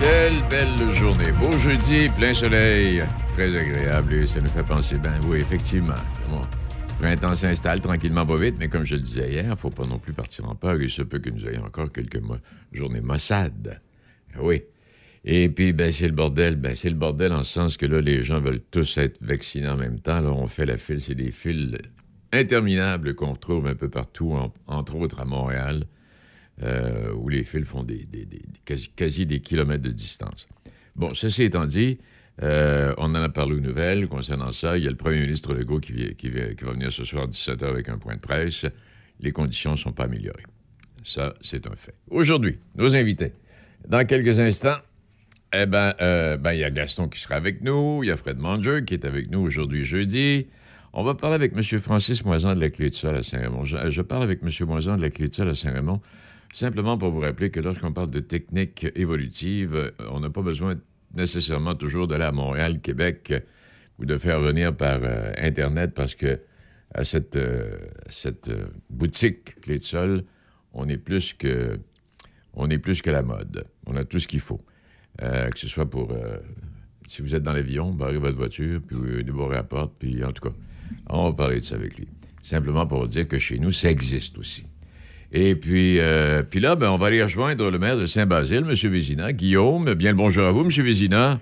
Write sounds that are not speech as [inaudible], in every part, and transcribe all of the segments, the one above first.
Belle journée. Beau jeudi, plein soleil. Très agréable et ça nous fait penser, ben oui, effectivement. Bon, printemps s'installe tranquillement, pas vite, mais comme je le disais hier, faut pas non plus partir en peur. Il se peut que nous ayons encore quelques journées maussades. Oui. Et puis, ben, c'est le bordel. Ben, c'est le bordel en ce sens que là, les gens veulent tous être vaccinés en même temps. Là, on fait la file. C'est des files interminables qu'on retrouve un peu partout, en- entre autres à Montréal, euh, où les files font des, quasi, des kilomètres de distance. Bon, ceci étant dit, euh, on en a parlé aux nouvelles concernant ça. Il y a le premier ministre Legault qui, qui, va venir ce soir à 17h avec un point de presse. Les conditions ne sont pas améliorées. Ça, c'est un fait. Aujourd'hui, nos invités. Dans quelques instants, eh ben, euh, ben, il y a Gaston qui sera avec nous, il y a Fred Manger qui est avec nous aujourd'hui jeudi. On va parler avec M. Francis Moisan de la Clé de Sol à Saint-Raymond. Je, je parle avec M. Moisan de la Clé de Sol à Saint-Raymond simplement pour vous rappeler que lorsqu'on parle de technique évolutive, euh, on n'a pas besoin nécessairement toujours d'aller à Montréal, Québec euh, ou de faire venir par euh, Internet parce que à cette, boutique Clé de Sol, on est plus que on est plus que la mode. On a tout ce qu'il faut. Que ce soit pour si vous êtes dans l'avion, barrez votre voiture, puis vous la porte, puis en tout cas, on va parler de ça avec lui. Simplement pour dire que chez nous, ça existe aussi. Et puis, euh, puis là, ben, on va aller rejoindre le maire de Saint-Basile, M. Vézina. Guillaume, bien le bonjour à vous, M. Vézina.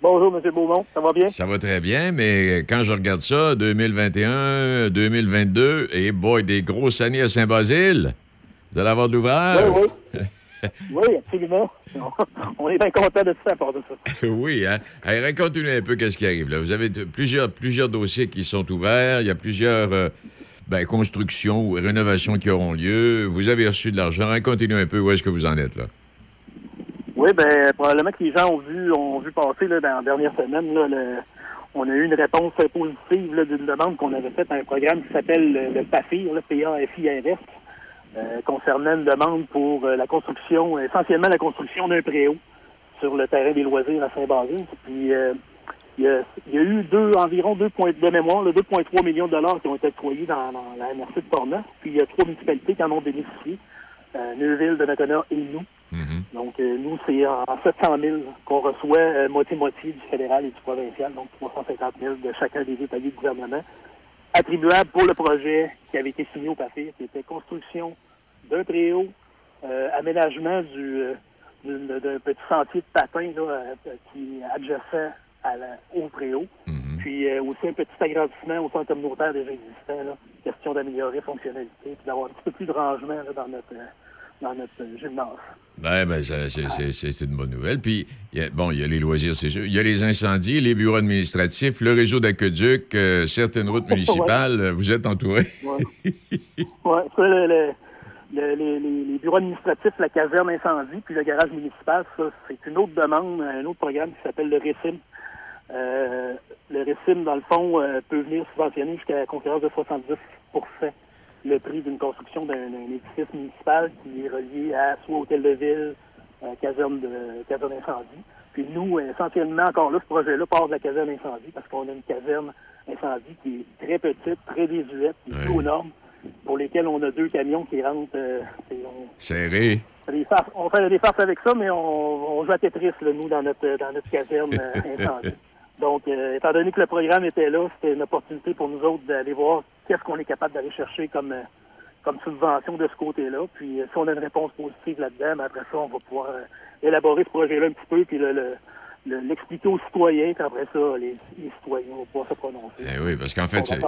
Bonjour, M. Beaumont. Ça va bien? Ça va très bien, mais quand je regarde ça, 2021, 2022, et boy, des grosses années à Saint-Basile. De l'avoir d'ouvert. Oui, oui. [laughs] oui, absolument. On est bien content de ça, à part de ça. [laughs] oui, hein? Hey, racontez-nous un peu qu'est-ce qui arrive. Là. Vous avez plusieurs, plusieurs dossiers qui sont ouverts. Il y a plusieurs euh, ben, constructions ou rénovations qui auront lieu. Vous avez reçu de l'argent. Racontez-nous un peu où est-ce que vous en êtes, là. Oui, ben probablement que les gens ont vu, ont vu passer là, dans la dernière semaine, là, on a eu une réponse positive d'une demande qu'on avait faite à un programme qui s'appelle le, le PAFIR, le PAFIRS, euh, concernant une demande pour euh, la construction, essentiellement la construction d'un préau sur le terrain des loisirs à Saint-Basile. Puis euh, il y, a, il y a eu deux, environ deux points de mémoire, là, 2,3 millions de dollars qui ont été octroyés dans, dans la MRC de Portneuf. Puis il y a trois municipalités qui en ont bénéficié, euh, Neuville, Donnacona et nous. Donc, euh, nous, c'est en 700 000 qu'on reçoit euh, moitié-moitié du fédéral et du provincial, donc 350 000 de chacun des États du gouvernement, attribuables pour le projet qui avait été soumis au PAFIR, qui était construction d'un préau, euh, aménagement du, euh, d'un petit sentier de patin là, euh, qui est adjacent à la, au préau, puis euh, aussi un petit agrandissement au centre communautaire déjà existant, là, question d'améliorer la fonctionnalité, puis d'avoir un petit peu plus de rangement là, dans notre, euh, dans notre euh, gymnase. Ben, ben, ça, c'est, c'est- c'est- c'est une bonne nouvelle. Puis, il y a- bon, il y a les loisirs, c'est sûr. Il y a les incendies, les bureaux administratifs, le réseau d'aqueduc, euh, certaines routes [laughs] municipales. Vous êtes entouré. Ouais. ouais, ça, le- le- le- les, les- les bureaux administratifs, la caserne incendie, puis le garage municipal, ça, c'est une autre demande, un autre programme qui s'appelle le RECIM. Euh, le RECIM, dans le fond, euh, peut venir subventionner jusqu'à la conférence de 70% le prix d'une construction d'un édifice municipal qui est relié à soit hôtel de ville, euh, caserne de caserne incendie. Puis nous, essentiellement, encore là, ce projet-là part de la caserne incendie parce qu'on a une caserne incendie qui est très petite, très désuète, qui est plus aux normes, pour lesquelles on a deux camions qui rentrent. euh, on, Serré. on fait des farces avec ça, mais on, on joue à Tetris, là, nous, dans notre, dans notre caserne euh, incendie. [laughs] Donc, euh, étant donné que le programme était là, c'était une opportunité pour nous autres d'aller voir qu'est-ce qu'on est capable d'aller chercher comme, euh, comme subvention de ce côté-là. Puis, euh, si on a une réponse positive là-dedans, ben, après ça, on va pouvoir élaborer ce projet-là un petit peu, puis le- le- le- l'expliquer aux citoyens, puis après ça, les, les citoyens vont pouvoir se prononcer. Eh oui, parce qu'en fait, c'est.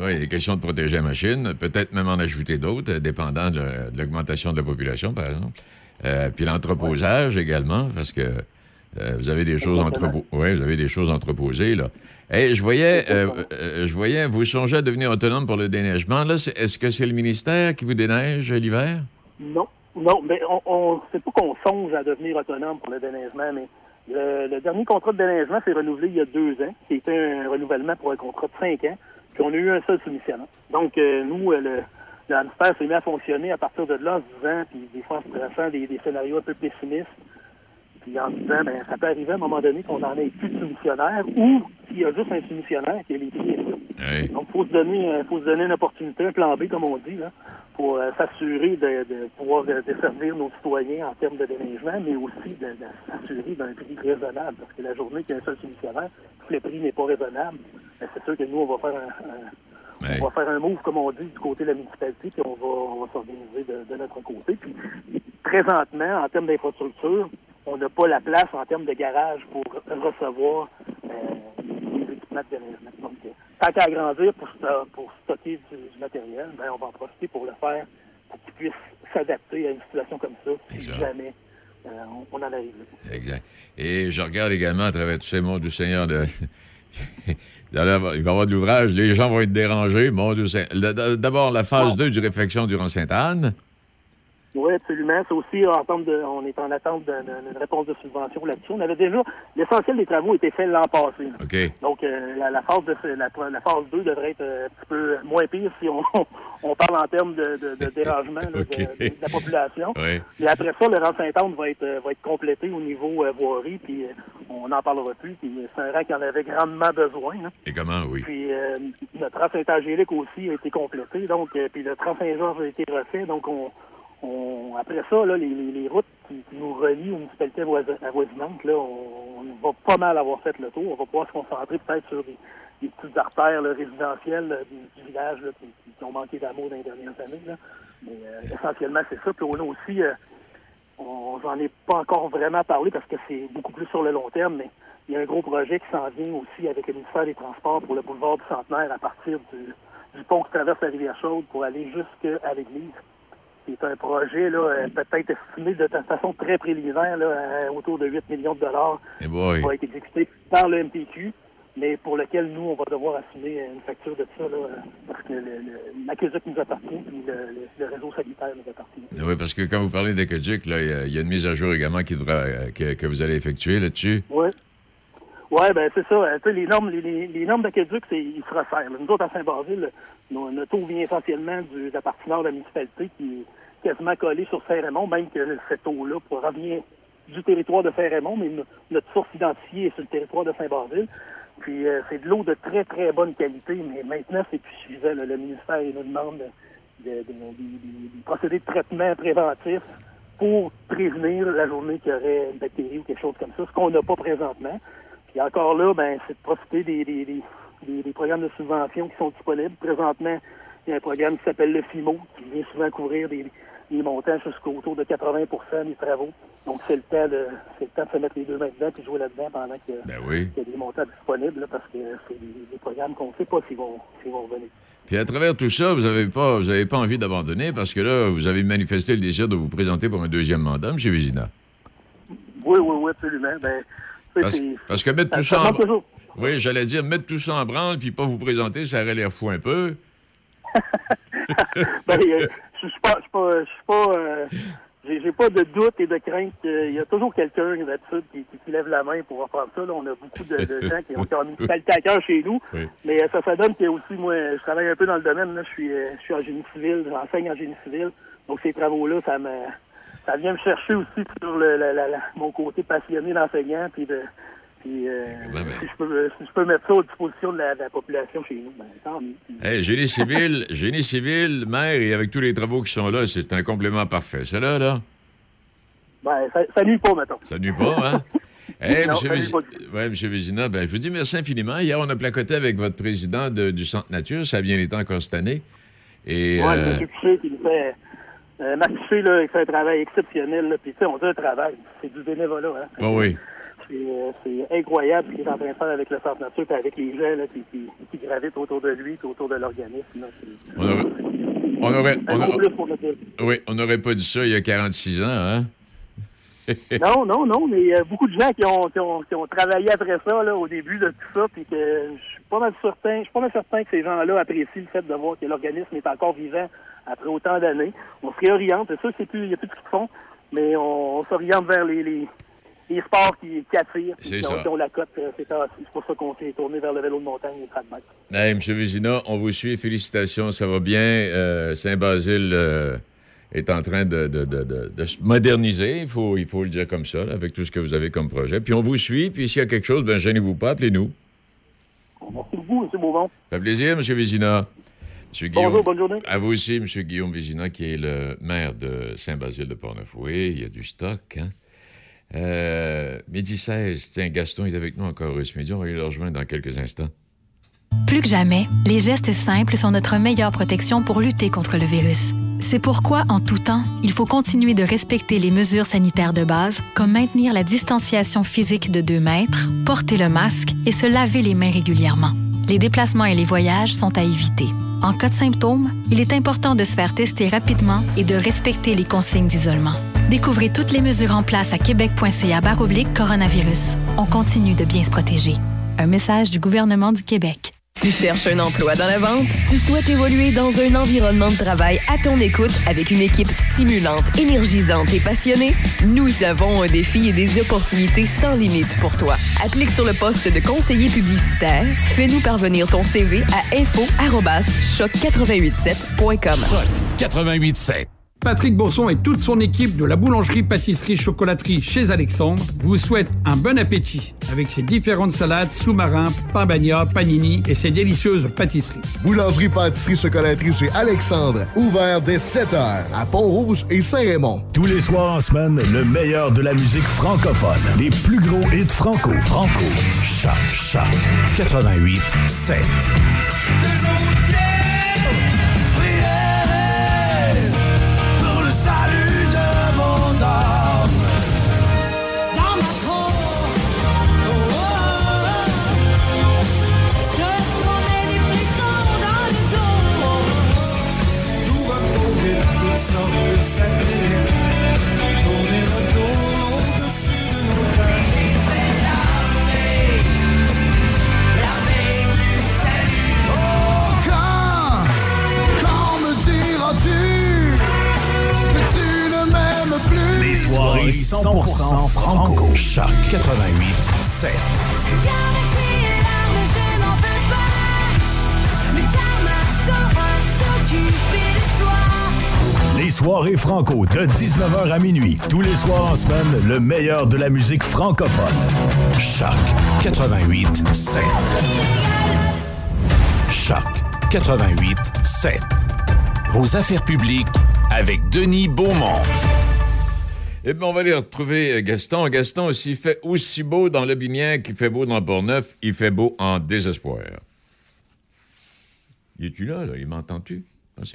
Oui, il est question de protéger la machine, peut-être même en ajouter d'autres, dépendant de, l'augmentation de la population, par exemple. Euh, puis l'entreposage également, parce que euh, vous avez des choses Exactement. entrepo- ouais, vous avez des choses entreposées là. Et je voyais, euh, euh, je voyais, vous songez à devenir autonome pour le déneigement. Là, est-ce que c'est le ministère qui vous déneige l'hiver? Non, non, mais on, on c'est pas qu'on songe à devenir autonome pour le déneigement, mais le, le dernier contrat de déneigement s'est renouvelé il y a deux ans, qui était un renouvellement pour un contrat de cinq ans, puis on a eu un seul soumissionnaire. Donc, nous, le, s'est mis à fonctionner à partir de là en se disant, puis des fois en se des scénarios un peu pessimistes, puis en se disant, ben, ça peut arriver à un moment donné qu'on en ait plus de soumissionnaires, ou s'il y a juste un soumissionnaire, que les prix est Donc, il faut, se donner, faut se donner une opportunité, un plan B, comme on dit, là, pour s'assurer de, de, pouvoir desservir nos citoyens en termes de déneigement, mais aussi de, s'assurer d'un prix raisonnable. Parce que la journée qu'il y a un seul solutionnaire, si le prix n'est pas raisonnable, ben, c'est sûr que nous, on va faire un, on va faire un move, comme on dit, du côté de la municipalité, puis on va, on va s'organiser de, notre côté. Puis, présentement, en termes d'infrastructure, on n'a pas la place en termes de garage pour recevoir euh, les équipements de déneigement. Donc, tant qu'à agrandir pour, pour stocker du, matériel, ben, on va en profiter pour le faire pour qu'il puisse s'adapter à une situation comme ça, si jamais euh, on, en arrive Exact. Et je regarde également à travers tous ces mots du Seigneur de. [laughs] il va y avoir de l'ouvrage, les gens vont être dérangés. Mon Dieu D'abord, la phase 2 du réflexion durant Sainte-Anne. Oui, absolument. C'est aussi en termes de, on est en attente d'une réponse de subvention là-dessus. On avait déjà, l'essentiel des travaux était fait l'an passé. Donc, euh, la, phase de, la, phase 2 devrait être euh, un petit peu moins pire si on, [laughs] on parle en termes de, de, dérangement [laughs] de, la population. Et après ça, le rang Saint-Anne va être, va être complété au niveau euh, voirie, puis on n'en parlera plus. Puis c'est un rang qui en avait grandement besoin. Hein. Et comment, oui? Puis notre rang Saint-Angélique aussi a été complété. Donc, puis le rang Saint-Georges a été refait. Donc, on après ça, les, les, routes qui, nous relient aux municipalités avoisinantes, là, on, va pas mal avoir fait le tour. On va pouvoir se concentrer peut-être sur des, petites artères résidentielles du, village qui, ont manqué d'amour dans les dernières années. Mais euh, essentiellement, c'est ça. Puis on a aussi, euh, on j'en ai pas encore vraiment parlé parce que c'est beaucoup plus sur le long terme, mais il y a un gros projet qui s'en vient aussi avec le ministère des Transports pour le boulevard du Centenaire à partir du, du pont qui traverse la rivière Chaude pour aller jusqu'à l'église c'est un projet là, euh, peut-être estimé de façon très préliminaire là, à autour de 8 millions de dollars qui va être exécuté par le MPQ, mais pour lequel nous, on va devoir assumer une facture de ça là, parce que l'aqueduc nous appartient et le, réseau sanitaire nous appartient. Oui, parce que quand vous parlez d'aqueduc, il y, a une mise à jour également qui devra, euh, que, vous allez effectuer là-dessus. Oui. Oui, ben c'est ça. Euh, les normes, les, les, normes d'aqueduc, ils se resserrent. Nous autres, à Saint-Basile, notre eau vient essentiellement du, de la partie nord de la municipalité qui est quasiment collée sur Saint-Raymond, même que cette eau-là provient du territoire de Saint-Raymond, mais notre source identifiée est sur le territoire de Saint-Basile. Puis euh, c'est de l'eau de très, très bonne qualité, mais maintenant, c'est plus suffisant. Le ministère nous demande de, de, procéder de traitement préventif pour prévenir la journée qu'il y aurait une bactérie ou quelque chose comme ça, ce qu'on n'a pas présentement. Puis encore là, ben, c'est de profiter des, des, des, des, programmes de subvention qui sont disponibles. Présentement, il y a un programme qui s'appelle le FIMO, qui vient souvent couvrir des, des montants jusqu'au autour de 80% des travaux. Donc, c'est le temps de c'est le temps de se mettre les deux mains dedans et jouer là-dedans pendant que, ben oui. qu'il y a des montants disponibles, parce que c'est des, programmes qu'on ne sait pas s'ils vont, vont revenir. Puis à travers tout ça, vous n'avez pas, vous avez pas envie d'abandonner parce que là, vous avez manifesté le désir de vous présenter pour un deuxième mandat, M. Vézina? Oui, oui, oui, absolument. Ben, parce, que mettre tout ça, en branle. Oui, j'allais dire, mettre tout ça en branle puis pas vous présenter, ça aurait l'air fou un peu. [laughs] ben, euh, je suis pas. Je suis pas. Euh, j'ai pas de doute et de crainte. Il y a toujours quelqu'un d'habitude qui, qui, lève la main pour faire ça. Là, on a beaucoup de, gens qui ont, qui ont mis [laughs] à cœur chez nous. Mais euh, ça, ça donne que aussi, moi, je travaille un peu dans le domaine. Là. Je suis, je suis en génie civil, j'enseigne en génie civil. Donc ces travaux-là, ça me ça vient me chercher aussi sur le, mon côté passionné d'enseignant, puis de puis, euh, ben, ben. si, je peux, si, je peux, mettre ça à disposition de la, population chez nous, ben, tant mieux. Hey, génie civil, [laughs] génie civil, maire, et avec tous les travaux qui sont là, c'est un complément parfait. C'est là, là? Ben, ça, ça nuit pas, mettons. Ça nuit pas, hein? [laughs] Hey, non, ouais, monsieur Vézina, ben, je vous dis merci infiniment. Hier, on a placoté avec votre président du Centre Nature. Ça a bien été encore cette année. Et, ouais, euh... M. qui nous fait euh, Marc là, il fait un travail exceptionnel. Là, puis, tu sais, on dit un travail. C'est du bénévolat. Hein. Oh oui. Euh, c'est incroyable ce qu'il est en train de faire avec le Centre Nature et avec les gens là, qui, qui, qui, gravitent autour de lui et autour de l'organisme. On aurait... On aurait, on aurait... Oui, on n'aurait pas dit ça il y a 46 ans, hein? [laughs] non, non, non, mais il y a beaucoup de gens qui ont, qui ont, qui ont travaillé après ça, là, au début de tout ça, puis que je suis pas mal certain, je suis pas mal certain que ces gens-là apprécient le fait de voir que l'organisme est encore vivant après autant d'années. On se réoriente, c'est sûr qu'il n'y a plus de font, mais on, s'oriente vers les, les, les, sports qui, qui attirent, qui, qui, ont, la cote. Euh, c'est pour ça qu'on s'est tourné vers le vélo de montagne et le hey, M. Vézina, on vous suit. Félicitations, ça va bien. Euh, Saint-Basile euh, est en train de, de, de, de, se moderniser, il faut, il faut le dire comme ça, avec tout ce que vous avez comme projet. Puis on vous suit, puis s'il y a quelque chose, ben gênez-vous pas, appelez-nous. Merci beaucoup, M. Beaumont. Ça fait plaisir, M. Vézina. Monsieur Guillaume, Bonjour, bonne journée. À vous aussi, M. Guillaume Vézina, qui est le maire de Saint-Basile de Portneuf. Oui, il y a du stock, hein? Euh, midi 16, tiens, Gaston est avec nous encore ce midi. On va aller le rejoindre dans quelques instants. Plus que jamais, les gestes simples sont notre meilleure protection pour lutter contre le virus. C'est pourquoi, en tout temps, il faut continuer de respecter les mesures sanitaires de base, comme maintenir la distanciation physique de 2 mètres, porter le masque et se laver les mains régulièrement. Les déplacements et les voyages sont à éviter. En cas de symptômes, il est important de se faire tester rapidement et de respecter les consignes d'isolement. Découvrez toutes les mesures en place à québec.ca coronavirus. On continue de bien se protéger. Un message du gouvernement du Québec. Tu cherches un emploi dans la vente? Tu souhaites évoluer dans un environnement de travail à ton écoute avec une équipe stimulante, énergisante et passionnée? Nous avons un défi et des opportunités sans limite pour toi. Applique sur le poste de conseiller publicitaire. Fais-nous parvenir ton CV à info-choc887.com. Choc 887. Patrick Bourson et toute son équipe de la boulangerie pâtisserie chocolaterie chez Alexandre vous souhaitent un bon appétit avec ses différentes salades, sous-marins, pain bagna, panini et ses délicieuses pâtisseries. Boulangerie pâtisserie chocolaterie chez Alexandre, ouvert dès 7 heures à Pont-Rouge et Saint-Raymond. Tous les soirs en semaine, le meilleur de la musique francophone. Les plus gros hits franco. Franco. Chat, chat. 88 7. 100% franco. Choc 88 7. Les soirées franco de 19h à minuit. Tous les soirs en semaine, le meilleur de la musique francophone. Choc 88 7. Choc 88 7. Vos affaires publiques avec Denis Beaumont. Eh bien, on va aller retrouver euh, Gaston. Gaston, s'il fait aussi beau dans le Binière qu'il fait beau dans Port-Neuf, il fait beau en désespoir. Il est-tu là, là? Il m'entend-tu?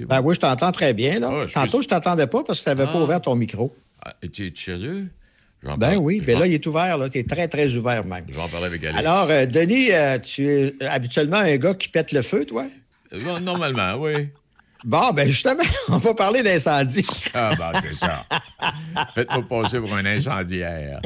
Ben oui, je t'entends très bien. Là. Ah, Tantôt, je t'entendais pas parce que tu n'avais pas ah. ouvert ton micro. Ah, es-tu chez eux? Ben oui, mais là, il est ouvert. Tu es très, très ouvert même. Je vais en parler avec Alex. Alors, euh, Denis, euh, tu es habituellement un gars qui pète le feu, toi? Normalement, oui. Bon, ben justement, [laughs] on va parler d'incendie. Ah, ben c'est ça. Faites-moi passer pour un incendiaire.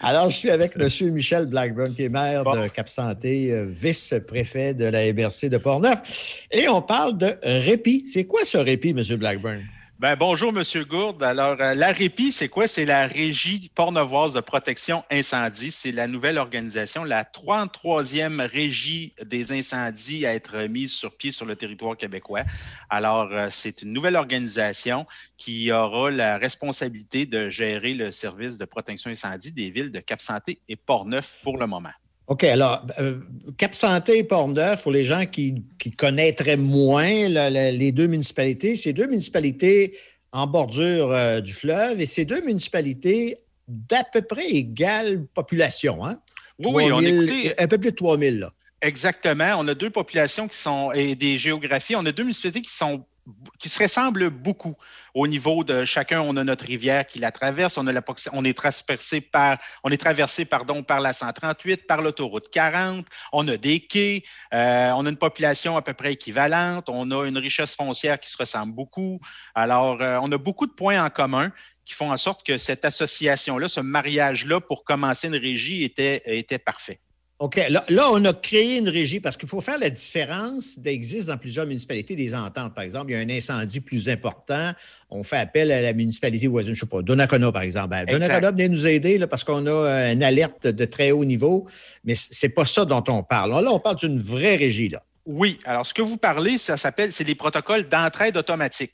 Alors, je suis avec M. Michel Blackburn, qui est maire de Cap-Santé, euh, vice-préfet de la MRC de Portneuf. Et on parle de répit. C'est quoi ce répit, M. Blackburn? Ben, bonjour, Monsieur Gourde. Alors, euh, la REPI, c'est quoi? C'est la Régie pornevoise de protection incendie. C'est la nouvelle organisation, la 33e Régie des incendies à être mise sur pied sur le territoire québécois. Alors, euh, c'est une nouvelle organisation qui aura la responsabilité de gérer le service de protection incendie des villes de Cap-Santé et Portneuf pour le moment. OK, alors, euh, Cap Santé et Port-Neuf, pour les gens qui, connaîtraient moins les deux municipalités, c'est deux municipalités en bordure euh, du fleuve et ces deux municipalités d'à peu près égale population. Hein? Oui, on écoutait... Un peu plus de 3 000, là. Exactement. On a deux populations qui sont, et des géographies, on a deux municipalités qui sont qui se ressemblent beaucoup au niveau de chacun. On a notre rivière qui la traverse, on, est traversé par, on est traversé pardon par la 138, par l'autoroute 40. On a des quais, euh, on a une population à peu près équivalente, on a une richesse foncière qui se ressemble beaucoup. Alors, euh, on a beaucoup de points en commun qui font en sorte que cette association-là, ce mariage-là, pour commencer une régie, était, était parfait. OK. Là, on a créé une régie parce qu'il faut faire la différence d'existe dans plusieurs municipalités des ententes. Par exemple, il y a un incendie plus important. On fait appel à la municipalité voisine, je ne sais pas, Donnacona, par exemple. Ben, Donnacona, venez nous aider là, parce qu'on a euh, une alerte de très haut niveau. Mais c'est pas ça dont on parle. Là, on parle d'une vraie régie. Là. Oui. Alors, ce que vous parlez, ça s'appelle, c'est les protocoles d'entraide automatique.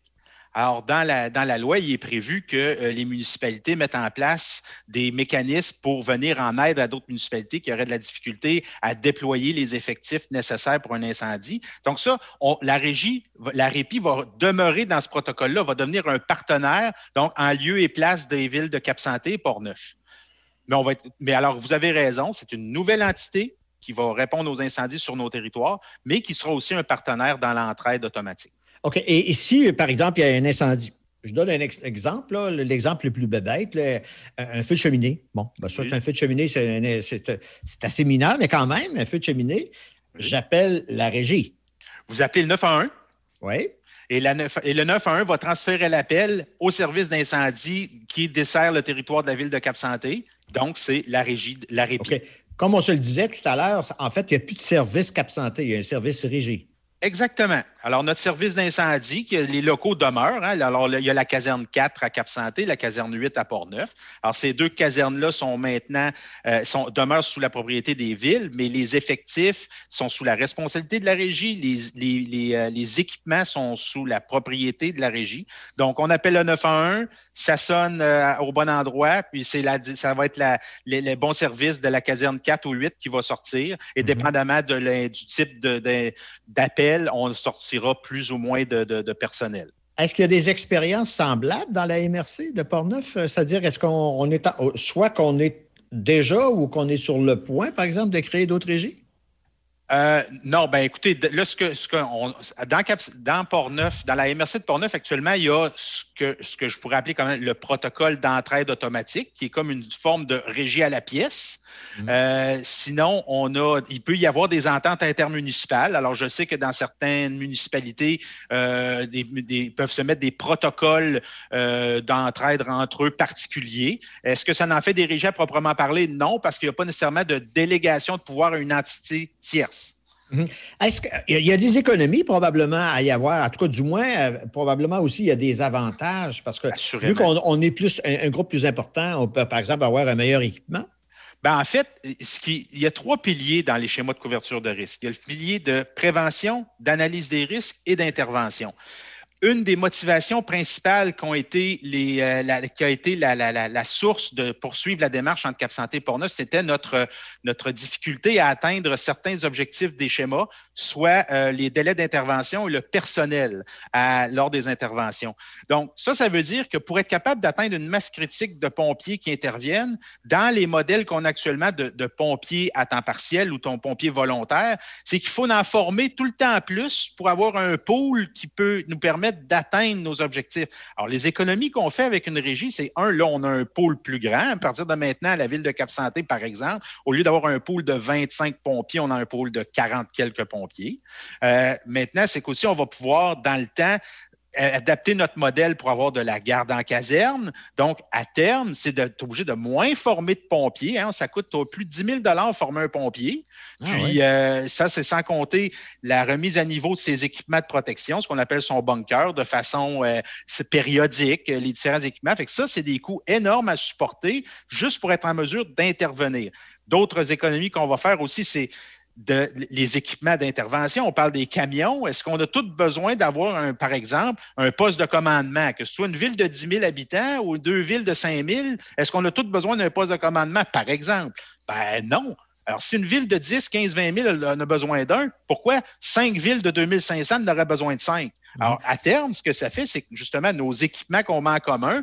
Alors, dans la, dans la loi, il est prévu que euh, les municipalités mettent en place des mécanismes pour venir en aide à d'autres municipalités qui auraient de la difficulté à déployer les effectifs nécessaires pour un incendie. Donc ça, la régie, la REPI va demeurer dans ce protocole-là, va devenir un partenaire, donc en lieu et place des villes de Cap-Santé et Port-Neuf. Mais, on va mais alors, vous avez raison, c'est une nouvelle entité qui va répondre aux incendies sur nos territoires, mais qui sera aussi un partenaire dans l'entraide automatique. OK. Et, si, par exemple, il y a un incendie, je donne un exemple, l'exemple le plus bête, un feu de cheminée. Bon, ben, soit un feu de cheminée, c'est assez mineur, mais quand même, un feu de cheminée, j'appelle la régie. Vous appelez le 911. Oui. Et, la et, le 911 va transférer l'appel au service d'incendie qui dessert le territoire de la ville de Cap-Santé. Donc, c'est la régie, la régie. Comme on se le disait tout à l'heure, en fait, il n'y a plus de service Cap-Santé, il y a un service régie. Exactement. Alors, notre service d'incendie, les locaux demeurent. Hein. alors, il y a la caserne 4 à Cap-Santé, la caserne 8 à Port-Neuf. Alors, ces deux casernes-là sont maintenant, euh, sont, demeurent sous la propriété des villes, mais les effectifs sont sous la responsabilité de la régie. Les, les, euh, les, équipements sont sous la propriété de la régie. Donc, on appelle le 911, ça sonne euh, au bon endroit, puis c'est la, ça va être la, les, bons services de la caserne 4 ou 8 qui va sortir, et mm-hmm. dépendamment de, du type d'appel, on sortira plus ou moins de, personnel. Est-ce qu'il y a des expériences semblables dans la MRC de Portneuf? Euh, c'est-à-dire, est-ce qu'on est, soit qu'on est déjà ou qu'on est sur le point, par exemple, de créer d'autres régies? Euh, non, ben écoutez, là, ce que, ce que on, dans, dans Portneuf, dans la MRC de Portneuf, actuellement, il y a ce que, ce que je pourrais appeler quand même le protocole d'entraide automatique, qui est comme une forme de régie à la pièce. Euh, sinon, on a, il peut y avoir des ententes intermunicipales. Alors, je sais que dans certaines municipalités, euh, des, peuvent se mettre des protocoles euh, d'entraide entre eux particuliers. Est-ce que ça en fait des régies à proprement parler? Non, parce qu'il n'y a pas nécessairement de délégation de pouvoir à une entité tierce. Mm-hmm. Est-ce qu'il y a des économies probablement à y avoir? En tout cas, du moins, euh, probablement aussi, il y a des avantages parce que vu qu'on est plus un, groupe plus important, on peut, par exemple, avoir un meilleur équipement. Ben, en fait, il y a trois piliers dans les schémas de couverture de risque. Il y a le pilier de prévention, d'analyse des risques et d'intervention une des motivations principales euh, qui a été la, source de poursuivre la démarche entre Cap Santé et Portneuf, c'était notre difficulté à atteindre certains objectifs des schémas, soit euh, les délais d'intervention et le personnel à, lors des interventions. Donc, ça, ça veut dire que pour être capable d'atteindre une masse critique de pompiers qui interviennent, dans les modèles qu'on a actuellement de, de pompiers à temps partiel ou ton pompier volontaire, c'est qu'il faut en former tout le temps plus pour avoir un pôle qui peut nous permettre d'atteindre nos objectifs. Alors, les économies qu'on fait avec une régie, c'est un, là, on a un pôle plus grand. À partir de maintenant, la ville de Cap-Santé, par exemple, au lieu d'avoir un pôle de 25 pompiers, on a un pôle de 40 quelques pompiers. Euh, maintenant, c'est qu'aussi, on va pouvoir, dans le temps, adapter notre modèle pour avoir de la garde en caserne. Donc, à terme, c'est d'être obligé de moins former de pompiers. Hein. Ça coûte plus de 10 000 former un pompier. Ah Puis, euh, ça, c'est sans compter la remise à niveau de ses équipements de protection, ce qu'on appelle son bunker, de façon euh, périodique, les différents équipements. Fait que ça, c'est des coûts énormes à supporter juste pour être en mesure d'intervenir. D'autres économies qu'on va faire aussi, c'est de les équipements d'intervention. On parle des camions. Est-ce qu'on a tous besoin d'avoir, par exemple, un poste de commandement, que ce soit une ville de 10 000 habitants ou deux villes de 5 000? Est-ce qu'on a tous besoin d'un poste de commandement, par exemple? Ben non. Alors, si une ville de 10, 15, 20 000 en a besoin d'un, pourquoi cinq villes de 2500 en auraient besoin de cinq? Alors, à terme, ce que ça fait, c'est que justement, nos équipements qu'on met en commun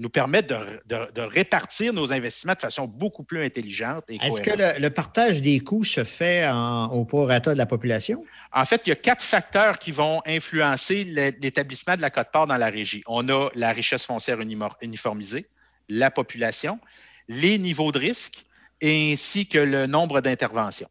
nous permettent de, répartir nos investissements de façon beaucoup plus intelligente et Est-ce que le, partage des coûts se fait au prorata de la population? En fait, il y a quatre facteurs qui vont influencer l'établissement de la cote-part dans la régie. On a la richesse foncière uniformisée, la population, les niveaux de risque ainsi que le nombre d'interventions.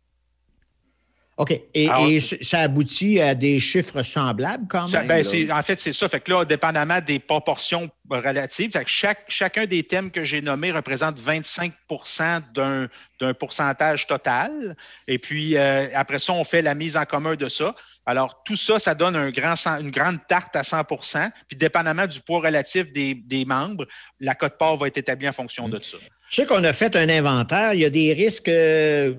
OK. Et, ça aboutit à des chiffres semblables quand même? Ben, en fait, c'est ça. Fait que là, dépendamment des proportions relatives, fait que chaque, chacun des thèmes que j'ai nommés représente 25% d'un, pourcentage total. Et puis, euh, après ça, on fait la mise en commun de ça. Alors, tout ça, ça donne un grand, une grande tarte à 100% Puis, dépendamment du poids relatif des, membres, la cote-part va être établie en fonction de ça. Je sais qu'on a fait un inventaire. Il y a des risques... Euh,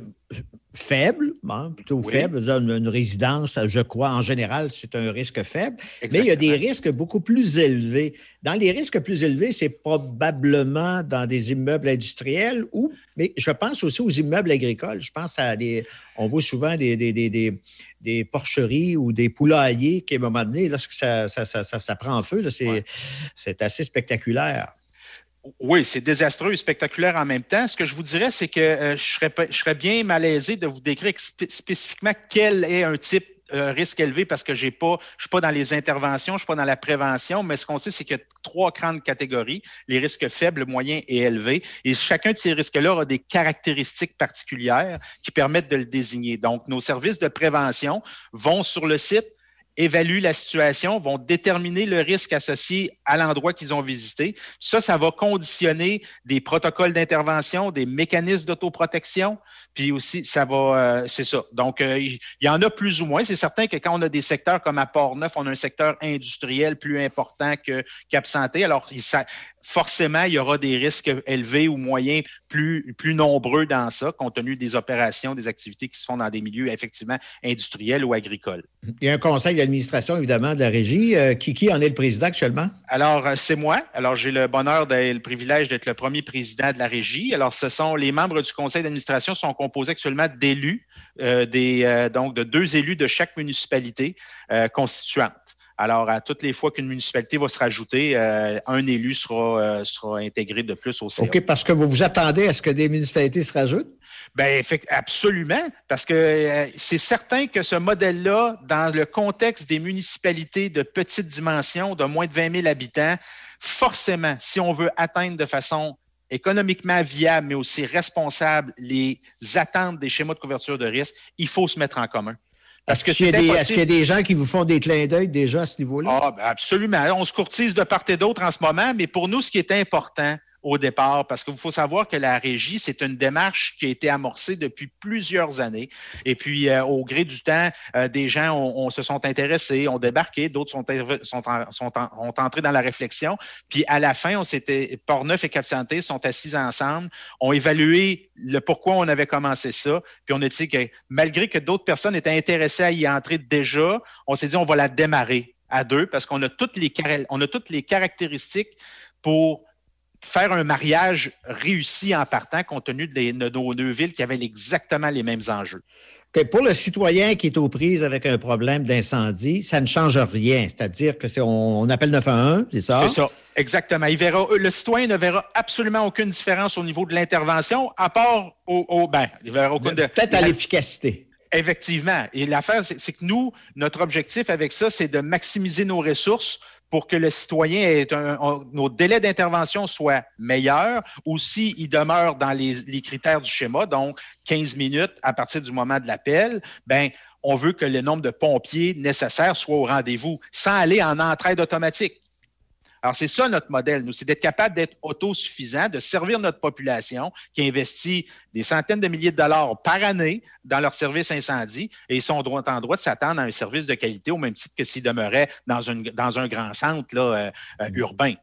faible, hein, plutôt faible. Une, une, résidence, je crois, en général, c'est un risque faible. Mais il y a des risques beaucoup plus élevés. Dans les risques plus élevés, c'est probablement dans des immeubles industriels ou, mais je pense aussi aux immeubles agricoles. Je pense à des, on voit souvent des, des, des, des, porcheries ou des poulaillers qui, à un moment donné, lorsque ça, ça, ça, ça prend feu, c'est assez spectaculaire. Oui, c'est désastreux et spectaculaire en même temps. Ce que je vous dirais, c'est que euh, je, serais, bien malaisé de vous décrire spécifiquement quel est un type euh, risque élevé parce que j'ai pas, je suis pas dans les interventions, je suis pas dans la prévention, mais ce qu'on sait, c'est qu'il y a trois grandes catégories, les risques faibles, moyens et élevés. Et chacun de ces risques-là a des caractéristiques particulières qui permettent de le désigner. Donc, nos services de prévention vont sur le site, évaluent la situation, vont déterminer le risque associé à l'endroit qu'ils ont visité. Ça, ça va conditionner des protocoles d'intervention, des mécanismes d'autoprotection, puis aussi, ça va, euh, c'est ça. Donc, euh, il y, en a plus ou moins. C'est certain que quand on a des secteurs comme à Port-Neuf, on a un secteur industriel plus important que Cap Santé. Alors, forcément, il y aura des risques élevés ou moyens plus, plus nombreux dans ça, compte tenu des opérations, des activités qui se font dans des milieux effectivement industriels ou agricoles. Il y a un conseil d'administration, évidemment, de la régie. Euh, qui, qui en est le président actuellement? Alors, euh, c'est moi. Alors, j'ai le bonheur et le privilège d'être le premier président de la régie. Alors, ce sont les membres du conseil d'administration sont composés actuellement d'élus, euh, des, donc de deux élus de chaque municipalité constituante. Alors, à toutes les fois qu'une municipalité va se rajouter, euh, un élu sera, euh, sera intégré de plus au CA. OK, parce que vous vous attendez à ce que des municipalités se rajoutent? Bien, absolument, parce que euh, c'est certain que ce modèle-là, dans le contexte des municipalités de petite dimension, de moins de 20 000 habitants, forcément, si on veut atteindre de façon économiquement viable, mais aussi responsable les attentes des schémas de couverture de risque, il faut se mettre en commun. Est-ce qu'il y, a des gens qui vous font des clins d'œil déjà à ce niveau-là? Ah, ben absolument. On se courtise de part et d'autre en ce moment, mais pour nous, ce qui est important, au départ, parce qu'il faut savoir que la régie, c'est une démarche qui a été amorcée depuis plusieurs années. Et puis, euh, au gré du temps, euh, des gens ont, se sont intéressés, ont débarqué, d'autres sont, sont, sont ont entré dans la réflexion. Puis, à la fin, on s'était, Portneuf et Cap Santé sont assis ensemble, ont évalué le pourquoi on avait commencé ça. Puis, on a dit que malgré que d'autres personnes étaient intéressées à y entrer déjà, on s'est dit, on va la démarrer à deux parce qu'on a toutes les, on a toutes les caractéristiques pour faire un mariage réussi en partant, compte tenu de, nos deux villes qui avaient exactement les mêmes enjeux. Pour le citoyen qui est aux prises avec un problème d'incendie, ça ne change rien. C'est-à-dire que c'est on, appelle 911, c'est ça? C'est ça, exactement. Il verra, le citoyen ne verra absolument aucune différence au niveau de l'intervention, à part au, au ben, il verra aucune Peut-être à l'efficacité. Effectivement. Et l'affaire, c'est que nous, notre objectif avec ça, c'est de maximiser nos ressources pour que le citoyen ait un, nos délais d'intervention soient meilleurs ou s'il demeure dans les, les, critères du schéma, donc 15 minutes à partir du moment de l'appel, ben on veut que le nombre de pompiers nécessaires soit au rendez-vous sans aller en entraide automatique. Alors, c'est ça notre modèle, nous, c'est d'être capable d'être autosuffisant, de servir notre population qui investit des centaines de milliers de dollars par année dans leur service incendie et ils sont en droit de s'attendre à un service de qualité au même titre que s'ils demeuraient dans, un grand centre euh, euh, urbain.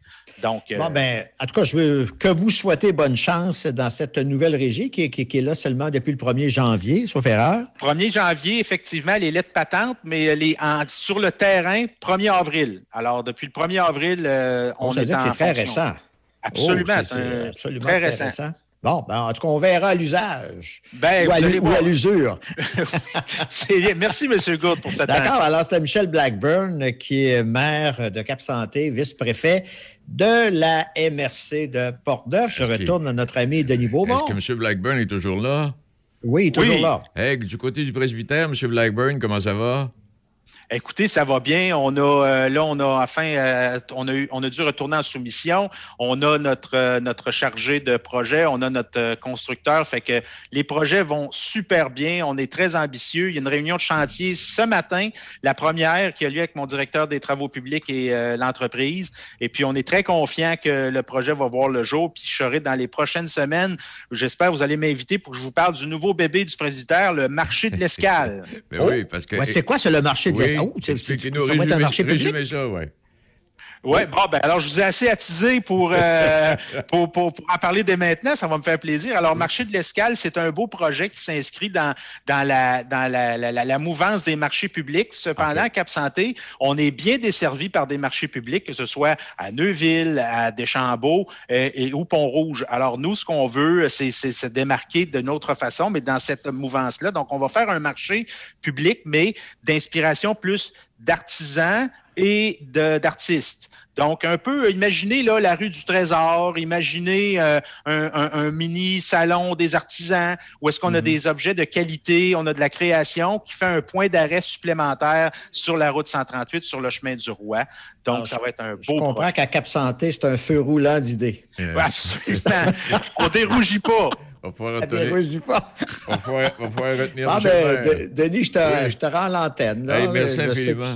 Donc, euh, bon, ben, en tout cas, je veux que vous souhaitez bonne chance dans cette nouvelle régie qui, est là seulement depuis le 1er janvier, sauf erreur. 1er janvier, effectivement, les lettres patentes, mais les, sur le terrain, 1er avril. Alors, depuis le 1er avril, euh, on, est en C'est très récent. Absolument, oh, c'est absolument très, récent. Bon, ben, en tout cas, on verra à l'usage. Ben, ou, à, l'usure. [laughs] Merci, M. Gould, pour cette D'accord. Alors, c'était Michel Blackburn, qui est maire de Cap-Santé, vice-préfet de la MRC de Portneuf. Je retourne à notre ami Denis Beaumont. Est-ce que M. Blackburn est toujours là? Oui, toujours là. Hey, du côté du presbytère, M. Blackburn, comment ça va? Écoutez, ça va bien. On a euh, là, on a enfin, euh, on a eu, on a dû retourner en soumission. On a notre euh, notre chargé de projet, on a notre constructeur. Fait que les projets vont super bien. On est très ambitieux. Il y a une réunion de chantier ce matin, la première qui a lieu avec mon directeur des travaux publics et l'entreprise. Et puis on est très confiant que le projet va voir le jour. Puis je serai dans les prochaines semaines. J'espère que vous allez m'inviter pour que je vous parle du nouveau bébé du presbytère, le marché de [laughs] l'escale. oui, parce que c'est quoi, c'est le marché de l'escale? Expliquez-nous, résumez, ça, ouais. Oui, bon, ben alors je vous ai assez attisé pour, euh, [laughs] pour, pour, pour, en parler dès maintenant. Ça va me faire plaisir. Alors, Marché de l'Escale, c'est un beau projet qui s'inscrit dans, dans, la, dans la, la, la, mouvance des marchés publics. Cependant, okay. Cap Santé, on est bien desservi par des marchés publics, que ce soit à Neuville, à Deschambault euh, et au Pont-Rouge. Alors, nous, ce qu'on veut, c'est se démarquer de notre façon, mais dans cette mouvance-là. Donc, on va faire un marché public, mais d'inspiration plus d'artisans et d'artistes. Donc, un peu, imaginez là, la rue du Trésor, imaginez euh, un, un, un, mini salon des artisans où est-ce qu'on a des objets de qualité, on a de la création qui fait un point d'arrêt supplémentaire sur la route 138, sur le chemin du Roi. Donc, Alors, ça va être un beau Je comprends qu'à Cap Santé, c'est un feu roulant d'idées. Ouais, absolument. [laughs] on dérougit pas. On va Ça dérougit pas. On va retenir Ah, ben, de- Denis, je te, Oui. je te rends l'antenne. Hey, merci infiniment.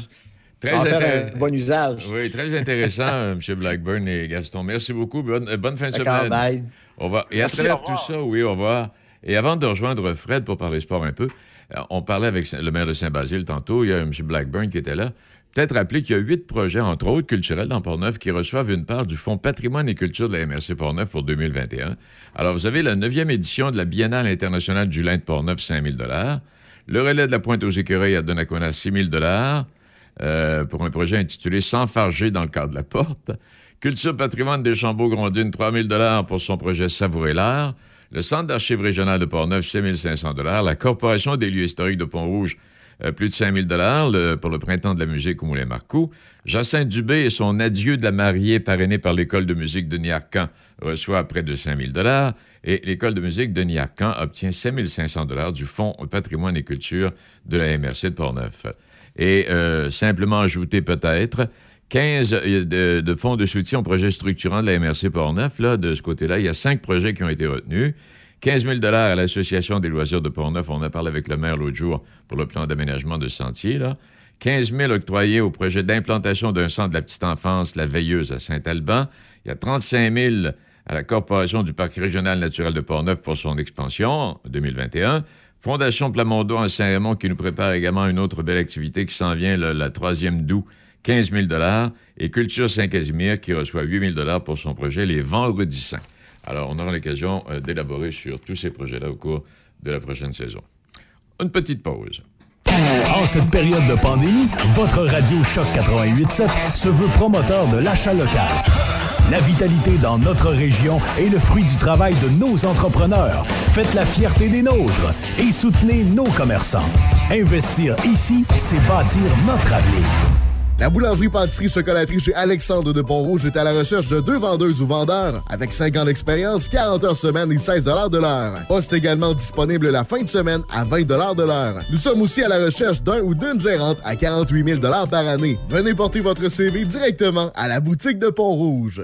Très vas en faire intéressant. un bon usage. Oui, très intéressant, [laughs] M. Blackburn et Gaston. Merci beaucoup. Bonne, euh, bonne fin de semaine. bye. On va, et Merci, à travers au tout revoir. ça, oui, on va. Et avant de rejoindre Fred pour parler sport un peu, euh, on parlait avec le maire de Saint-Basile tantôt. Il y a M. Blackburn qui était là. Peut-être rappeler qu'il y a huit projets, entre autres culturels, dans Portneuf, qui reçoivent une part du Fonds patrimoine et culture de la MRC Portneuf pour 2021. Alors, vous avez la neuvième édition de la Biennale internationale du lin de Portneuf, 5 000 Le relais de la Pointe aux Écureuils à Donnacona, 6 000 euh, pour un projet intitulé S'enfarger dans le cadre de la porte. Culture patrimoine des Chambeaux-Grondines, 3 000 pour son projet Savourer l'art. Le Centre d'archives régional de Portneuf, 6 500 La Corporation des lieux historiques de Pont-Rouge, euh, plus de 5 000 le- pour le Printemps de la musique au Moulin Marcoux.00 Dubé et son adieu de la mariée parrainé par l'École de musique de Niarcan reçoit près de 5 000 et l'École de musique de Niarcan obtient 5 500 du Fonds patrimoine et culture de la MRC de Portneuf. Et euh, simplement ajouter peut-être 15 euh, de, de fonds de soutien aux projets structurants de la MRC Portneuf. Là, de ce côté-là, il y a cinq projets qui ont été retenus. 15 000 à l'Association des loisirs de Portneuf. On a parlé avec le maire l'autre jour pour le plan d'aménagement de sentiers. Là. 15 000 octroyés au projet d'implantation d'un centre de la petite enfance, la Veilleuse à Saint-Alban. Il y a 35 000 à la Corporation du Parc régional naturel de Portneuf pour son expansion en 2021. Fondation Plamondon à Saint-Raymond qui nous prépare également une autre belle activité qui s'en vient la troisième d'août, 15 000 Et Culture Saint-Casimir qui reçoit 8 000 pour son projet Les Vendredis Saints. Alors, on aura l'occasion euh, d'élaborer sur tous ces projets-là au cours de la prochaine saison. Une petite pause. En cette période de pandémie, votre radio Choc 887 se veut promoteur de l'achat local. La vitalité dans notre région est le fruit du travail de nos entrepreneurs. Faites la fierté des nôtres et soutenez nos commerçants. Investir ici, c'est bâtir notre avenir. La boulangerie pâtisserie chocolaterie chez Alexandre de Pont-Rouge est à la recherche de deux vendeuses ou vendeurs avec 5 ans d'expérience, 40 heures semaine et 16 de l'heure. Poste également disponible la fin de semaine à 20 de l'heure. Nous sommes aussi à la recherche d'un ou d'une gérante à 48 000 par année. Venez porter votre CV directement à la boutique de Pont-Rouge.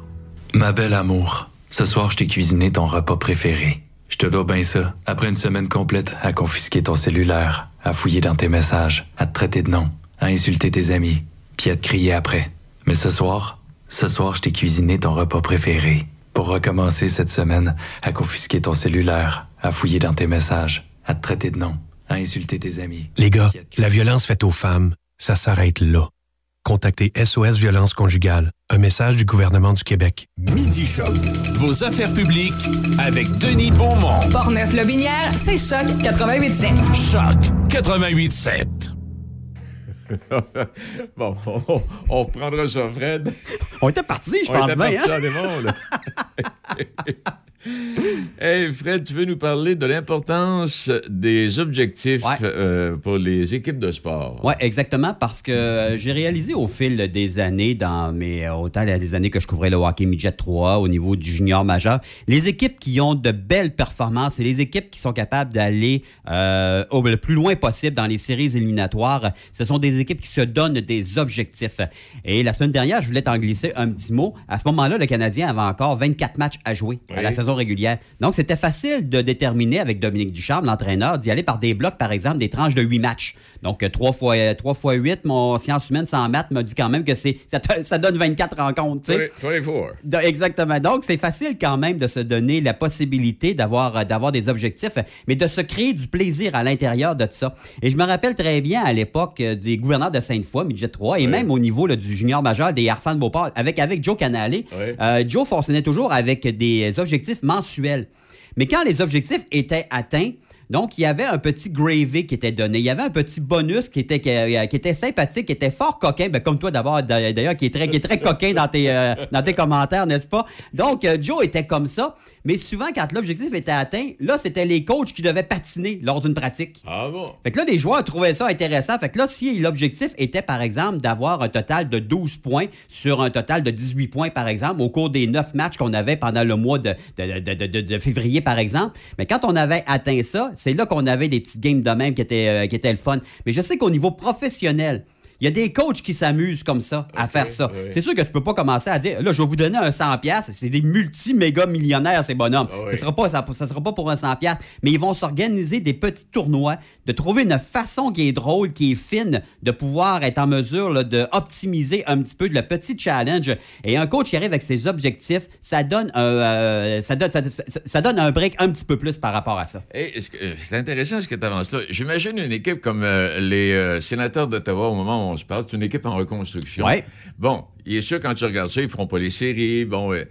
Ma belle amour, ce soir, je t'ai cuisiné ton repas préféré. Je te dois bien ça. Après une semaine complète à confisquer ton cellulaire, à fouiller dans tes messages, à te traiter de nom, à insulter tes amis, puis à te crier après. Mais ce soir, ce soir, je t'ai cuisiné ton repas préféré. Pour recommencer cette semaine à confisquer ton cellulaire, à fouiller dans tes messages, à te traiter de nom, à insulter tes amis. Les gars, la violence faite aux femmes, ça s'arrête là. Contactez SOS Violence Conjugale, un message du gouvernement du Québec. Midi Choc. Vos affaires publiques avec Denis Beaumont. Portneuf-Lobinière, c'est Choc 88.7. Choc 88.7. [laughs] bon, on, on reprendra ça, Fred. On était parti, je On pense était bien. parti hein? en démon, là. [laughs] Hey, Fred, tu veux nous parler de l'importance des objectifs euh, pour les équipes de sport? Oui, exactement, parce que euh, j'ai réalisé au fil des années, dans mes, euh, autant les années que je couvrais le hockey midget 3 au niveau du junior majeur, les équipes qui ont de belles performances et les équipes qui sont capables d'aller au le plus loin possible dans les séries éliminatoires, ce sont des équipes qui se donnent des objectifs. Et la semaine dernière, je voulais t'en glisser un petit mot. À ce moment-là, le Canadien avait encore 24 matchs à jouer à la saison régulière. Donc, c'était facile de déterminer avec Dominique Ducharme, l'entraîneur, d'y aller par des blocs, par exemple, des tranches de 8 matchs. Donc, 3 fois, 3 fois 8, mon science humaine sans maths m'a dit quand même que c'est ça, ça, donne 24 rencontres. 24. Exactement. Donc, c'est facile quand même de se donner la possibilité d'avoir, d'avoir des objectifs, mais de se créer du plaisir à l'intérieur de ça. Et je me rappelle très bien à l'époque euh, des gouverneurs de Sainte-Foy, Midget 3, et même au niveau du junior majeur des Harfans Beauport, avec, avec Joe Canale. Euh, Joe fonctionnait toujours avec des objectifs mensuels. Mais quand les objectifs étaient atteints, donc, il y avait un petit gravy qui était donné. Il y avait un petit bonus qui était, qui, euh, sympathique, qui était fort coquin, ben, comme toi d'abord, d'ailleurs, qui est très, qui est très coquin dans tes, euh, commentaires, n'est-ce pas? Donc, euh, Joe était comme ça. Mais souvent, quand l'objectif était atteint, là, c'était les coachs qui devaient patiner lors d'une pratique. Ah bon? Fait que là, les joueurs trouvaient ça intéressant. Fait que là, si l'objectif était, par exemple, d'avoir un total de 12 points sur un total de 18 points, par exemple, au cours des 9 matchs qu'on avait pendant le mois de, de, février, par exemple, mais quand on avait atteint ça, c'est là qu'on avait des petites games de même qui étaient, euh, qui étaient le fun. Mais je sais qu'au niveau professionnel, il y a des coachs qui s'amusent comme ça, à faire ça. C'est sûr que tu peux pas commencer à dire, là, je vais vous donner un 100$. C'est des multi-méga millionnaires, ces bonhommes. Ah sera pas, ça, ça, sera pas pour un 100$. Mais ils vont s'organiser des petits tournois, de trouver une façon qui est drôle, qui est fine, de pouvoir être en mesure d'optimiser un petit peu le petit challenge. Et un coach qui arrive avec ses objectifs, ça donne, euh, ça, donne, ça, donne un break un petit peu plus par rapport à ça. c'est intéressant ce que tu avances là. J'imagine une équipe comme euh, les euh, sénateurs d'Ottawa au moment où on se parle, c'est une équipe en reconstruction. Bon, il est sûr, quand tu regardes ça, ils ne feront pas les séries. Bon, euh,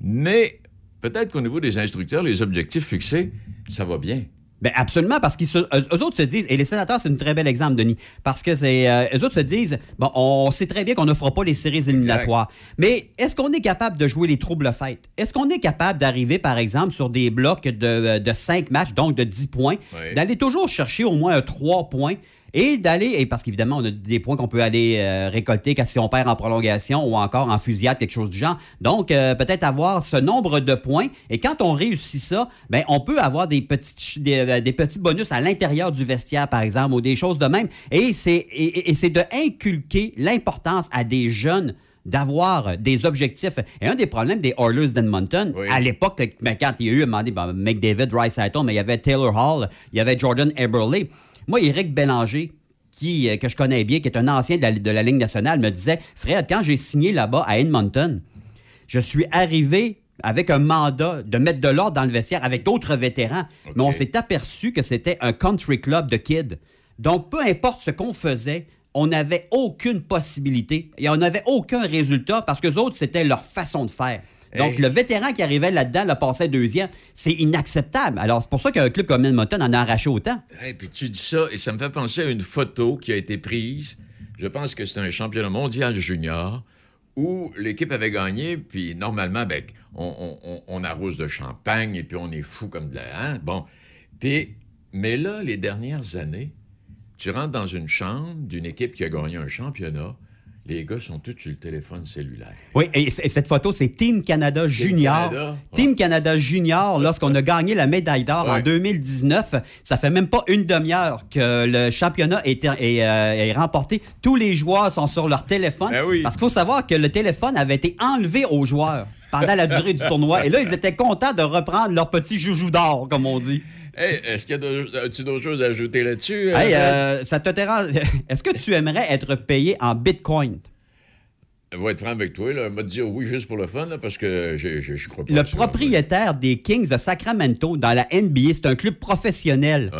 mais peut-être qu'au niveau des instructeurs, les objectifs fixés, ça va bien. Bien, absolument, parce qu'eux autres se disent, et les sénateurs, c'est un très bel exemple, Denis, parce que c'est, euh, eux autres se disent, bon, on sait très bien qu'on ne fera pas les séries éliminatoires, mais est-ce qu'on est capable de jouer les troubles fêtes? Est-ce qu'on est capable d'arriver, par exemple, sur des blocs de, de 5 matchs, donc de 10 points, d'aller toujours chercher au moins 3 points? Et d'aller, et parce qu'évidemment, on a des points qu'on peut aller euh, récolter si on perd en prolongation ou encore en fusillade, quelque chose du genre. Donc, euh, peut-être avoir ce nombre de points. Et quand on réussit ça, ben, on peut avoir des petits, euh, des, petits bonus à l'intérieur du vestiaire, par exemple, ou des choses de même. Et c'est, et, c'est de inculquer l'importance à des jeunes d'avoir des objectifs. Et un des problèmes des Oilers d'Edmonton, à l'époque, ben, quand il y a eu, demandé, ben, McDavid, Rice mais il y avait Taylor Hall, il y avait Jordan Eberle. Moi, Éric Bélanger, qui, euh, que je connais bien, qui est un ancien de la, de Ligue nationale, me disait Fred, quand j'ai signé là-bas à Edmonton, je suis arrivé avec un mandat de mettre de l'ordre dans le vestiaire avec d'autres vétérans, mais on s'est aperçu que c'était un country club de kids. Donc, peu importe ce qu'on faisait, on n'avait aucune possibilité et on n'avait aucun résultat parce que les autres, c'était leur façon de faire. Donc, le vétéran qui arrivait là-dedans, le passait deuxième, c'est inacceptable. Alors, c'est pour ça qu'un club comme Edmonton en a arraché autant. Et puis tu dis ça, et ça me fait penser à une photo qui a été prise. Je pense que c'est un championnat mondial junior où l'équipe avait gagné, puis normalement, ben, on, arrose de champagne et puis on est fou comme de la... Hein? Bon. Puis, mais là, les dernières années, tu rentres dans une chambre d'une équipe qui a gagné un championnat, les gars sont tous sur le téléphone cellulaire. Oui, et, cette photo, c'est Team Canada Junior. Team Canada, Junior, lorsqu'on a gagné la médaille d'or en 2019, ça fait même pas une demi-heure que le championnat est, euh, est, remporté. Tous les joueurs sont sur leur téléphone. Ben parce qu'il faut savoir que le téléphone avait été enlevé aux joueurs pendant la durée du tournoi. Et là, ils étaient contents de reprendre leur petit joujou d'or, comme on dit. Hey, est-ce qu'il y a d'autres choses à ajouter là-dessus? Euh, hey, euh, ça te [laughs] Est-ce que tu aimerais être payé en Bitcoin? Je vais être franc avec toi. Là. va te dire oui juste pour le fun, parce que je ne crois pas. Le propriétaire des Kings de Sacramento dans la NBA, c'est un club professionnel.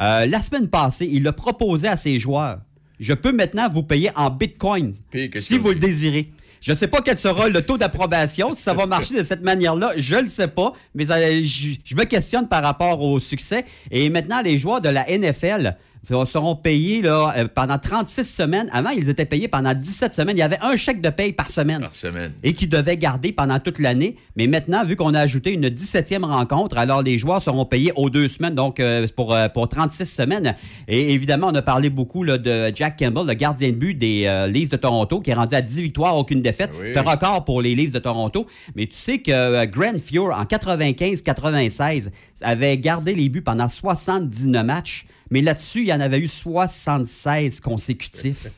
Euh, la semaine passée, il a proposé à ses joueurs je peux maintenant vous payer en bitcoins si vous le désirez. Je ne sais pas quel sera le taux d'approbation, si ça va [laughs] marcher de cette manière-là, je ne le sais pas, mais je, me questionne par rapport au succès. Et maintenant, les joueurs de la NFL seront payés là, euh, pendant 36 semaines. Avant, ils étaient payés pendant 17 semaines. Il y avait un chèque de paye par semaine. Par semaine. Et qu'ils devaient garder pendant toute l'année. Mais maintenant, vu qu'on a ajouté une 17e rencontre, alors les joueurs seront payés aux deux semaines, donc euh, pour, euh, pour 36 semaines. Et évidemment, on a parlé beaucoup là, de Jack Campbell, le gardien de but des euh, Leafs de Toronto, qui est rendu à 10 victoires, aucune défaite. Oui. C'est un record pour les Leafs de Toronto. Mais tu sais que euh, Grant Fuhr, en 95-96, avait gardé les buts pendant 79 matchs. Mais là-dessus, il y en avait eu 76 consécutifs.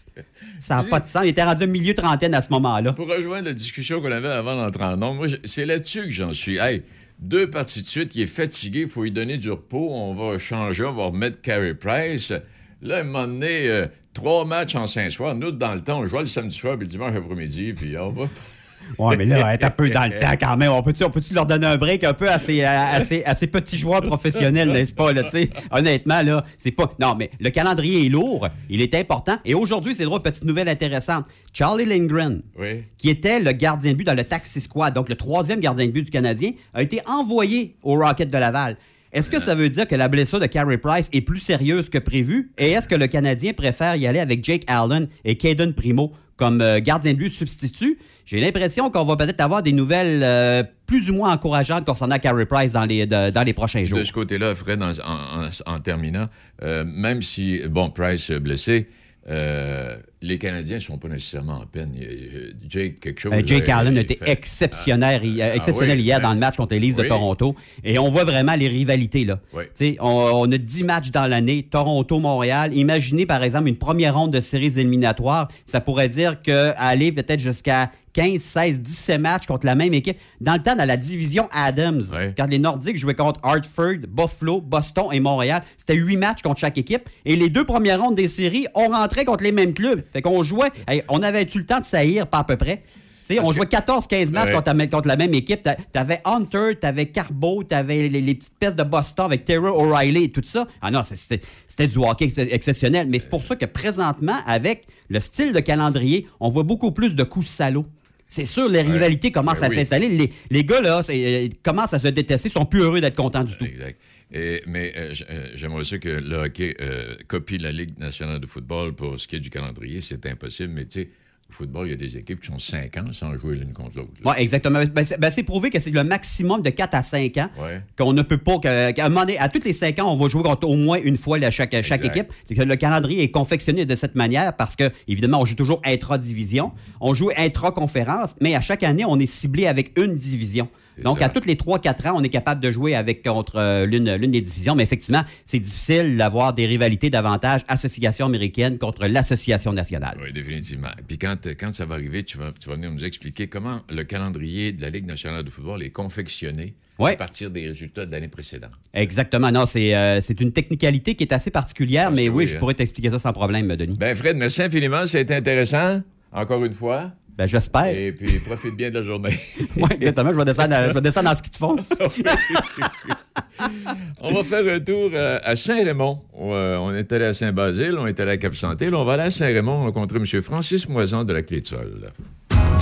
Ça n'a pas de sens. Il était rendu au milieu trentaine à ce moment-là. Pour rejoindre la discussion qu'on avait avant d'entrer en moi, c'est là-dessus que j'en suis. Hey, deux parties de suite, il est fatigué, il faut lui donner du repos, on va changer, on va remettre Carey Price. Là, à un moment donné, euh, trois matchs en cinq soirs. Nous, dans le temps, on jouait le samedi soir puis le dimanche après-midi, puis on va... Ouais, mais là, être un peu dans le temps quand même. On peut-tu peut leur donner un break un peu à ces, à, à ces- à ces petits joueurs professionnels, n'est-ce pas? Là? Honnêtement, là, c'est pas. Non, mais le calendrier est lourd, il est important. Et aujourd'hui, c'est drôle, petite nouvelle intéressante. Charlie Lindgren, Oui. qui était le gardien de but dans le Taxi Squad, donc le troisième gardien de but du Canadien, a été envoyé au Rocket de Laval. Est-ce que ça veut dire que la blessure de Carey Price est plus sérieuse que prévu? Et est-ce que le Canadien préfère y aller avec Jake Allen et Caden Primo comme euh, gardien de but substitut? J'ai l'impression qu'on va peut-être avoir des nouvelles euh, plus ou moins encourageantes concernant Carey Price dans les, de- dans les prochains jours. De ce côté-là, Fred, en, en- en- en terminant, euh, même si, bon, Price est blessé, euh, les Canadiens ne sont pas nécessairement en peine. Jake, quelque chose. Euh, Jake là, Allen fait- exceptionnel, hi- euh, Ah, exceptionnel oui, hier ben, dans le match contre les Leafs de. Toronto. Et on voit vraiment les rivalités. Là. Oui. On, on a 10 matchs dans l'année, Toronto-Montréal. Imaginez, par exemple, une première ronde de séries éliminatoires. Ça pourrait dire qu'aller peut-être jusqu'à 15, 16, 17 matchs contre la même équipe. Dans le temps, dans la division Adams, quand les Nordiques jouaient contre Hartford, Buffalo, Boston et Montréal, c'était 8 matchs contre chaque équipe. Et les deux premières rondes des séries, on rentrait contre les mêmes clubs. Fait qu'on jouait, hey, on avait eu le temps de saillir, pas à peu près. On jouait 14-15 matchs Ouais. contre, la, même- contre la même équipe. T'a- T'avais Hunter, t'avais Carbo, t'avais les, les petites pestes de Boston avec Terry O'Reilly et tout ça. Ah non, c'était du hockey ex- exceptionnel. Mais c'est pour ça que présentement, avec le style de calendrier, on voit beaucoup plus de coups salauds. C'est sûr, les rivalités commencent Ben à oui. s'installer. Les, les gars, là, euh, ils commencent à se détester, sont plus heureux d'être contents du tout. Exact. Et- mais euh, euh, j'aimerais ça que le hockey euh, copie la Ligue nationale de football pour ce qui est du calendrier. C'est impossible, mais tu sais, football, il y a des équipes qui sont 5 ans sans jouer l'une contre l'autre. Oui, exactement. Ben, c'est ben, c'est prouvé que c'est le maximum de 4 à 5 ans Ouais. qu'on ne peut pas. que- qu'à un moment donné, à tous les 5 ans, on va jouer contre au moins une fois chaque, chaque équipe. Le calendrier est confectionné de cette manière parce que, évidemment, on joue toujours intra-division, on joue intra-conférence, mais à chaque année, on est ciblé avec une division. Donc, ça. à tous les 3-4 ans, on est capable de jouer avec contre euh, l'une l'une des divisions. Mais effectivement, c'est difficile d'avoir des rivalités davantage association américaine contre l'association nationale. Oui, définitivement. Puis quand, quand ça va arriver, tu vas, tu vas venir nous expliquer comment le calendrier de la Ligue nationale de football est confectionné Ouais. à partir des résultats de l'année précédente. Exactement. Non, c'est euh, c'est une technicalité qui est assez particulière, mais oui, je hein. pourrais t'expliquer ça sans problème, Denis. Ben Fred, merci infiniment. Ça a été intéressant. Encore une fois. Ben, j'espère. Et puis, profite bien de la journée. [laughs] Oui, exactement. Je vais descendre, à- je vais descendre en ski de fond. [laughs] On va faire un tour euh, à Saint-Raymond. Euh, on est allé à Saint-Basile, on est allé à Cap-Santé. On va aller à Saint-Raymond rencontrer M. Francis Moison de la Clé de Sol.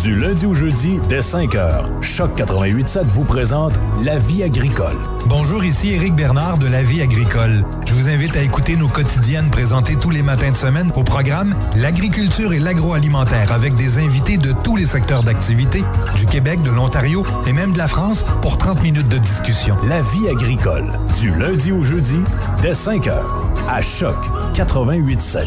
Du lundi au jeudi, dès 5 h, Choc 88.7 vous présente La vie agricole. Bonjour, ici Éric Bernard de La Vie agricole. Je vous invite à écouter nos quotidiennes présentées tous les matins de semaine au programme L'agriculture et l'agroalimentaire avec des invités de tous les secteurs d'activité, du Québec, de l'Ontario et même de la France pour 30 minutes de discussion. La vie agricole, du lundi au jeudi, dès 5 h, à Choc 88.7.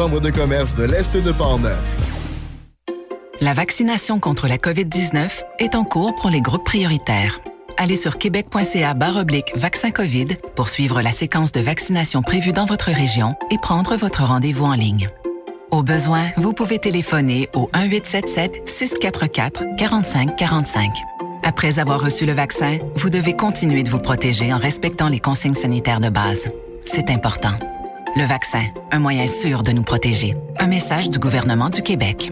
La vaccination contre la COVID-19 est en cours pour les groupes prioritaires. Allez sur québec.ca oblique vaccin COVID pour suivre la séquence de vaccination prévue dans votre région et prendre votre rendez-vous en ligne. Au besoin, vous pouvez téléphoner au 1-877-644-4545. Après avoir reçu le vaccin, vous devez continuer de vous protéger en respectant les consignes sanitaires de base. c'est important. Le vaccin, un moyen sûr de nous protéger. Un message du gouvernement du Québec.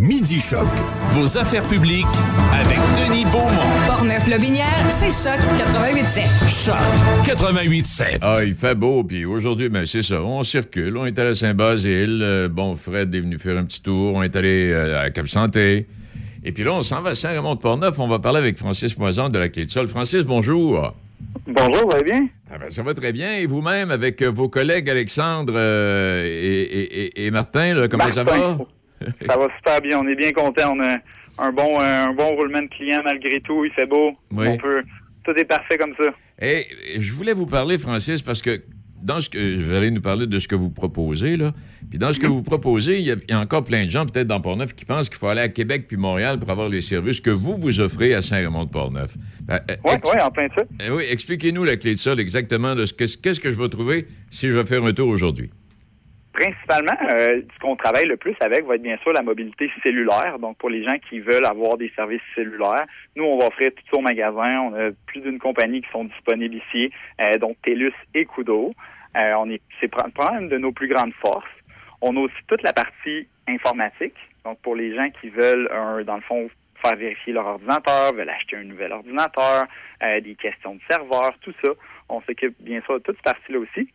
Midi Choc. Vos affaires publiques avec Denis Beaumont. Portneuf-Lobinière, c'est Choc 88.7. Choc 88.7. Ah, il fait beau, puis aujourd'hui, ben, c'est ça, on circule, on est allé à Saint-Basile, euh, bon, Fred est venu faire un petit tour, on est allé euh, à Cap-Santé, et puis là, on s'en va à Saint-Raymond-de-Portneuf, on va parler avec Francis Moison de la Quai de Sol. Francis, bonjour. Bonjour, vous allez bien? Ah ben, ça va très bien, et vous-même, avec euh, vos collègues Alexandre euh, et, et- et- et Martin, là, comment ça va? [laughs] Ça va super bien. On est bien content. On a un bon, un bon roulement de clients malgré tout. Il fait beau. Oui. On peut. Tout est parfait comme ça. Et je voulais vous parler, Francis, parce que dans ce que je vais aller nous parler de ce que vous proposez, là. Puis dans ce que vous proposez, il y, a, il y a encore plein de gens, peut-être dans Portneuf, qui pensent qu'il faut aller à Québec puis Montréal pour avoir les services que vous vous offrez à Saint-Raymond-de-Portneuf. Ben, euh, Oui, ex- oui, en plein de ça. eh oui, expliquez-nous la clé de sol exactement de ce que- qu'est-ce que je vais trouver si je vais faire un tour aujourd'hui. Principalement, euh, ce qu'on travaille le plus avec va être bien sûr la mobilité cellulaire. Donc, pour les gens qui veulent avoir des services cellulaires, nous, on va offrir tout ça au magasin. On a plus d'une compagnie qui sont disponibles ici, euh, donc TELUS et Kudo. Euh, on est, c'est pr- probablement une de nos plus grandes forces. On a aussi toute la partie informatique. Donc, pour les gens qui veulent, un, dans le fond, faire vérifier leur ordinateur, veulent acheter un nouvel ordinateur, des questions de serveur, tout ça, on s'occupe bien sûr de toute cette partie-là aussi.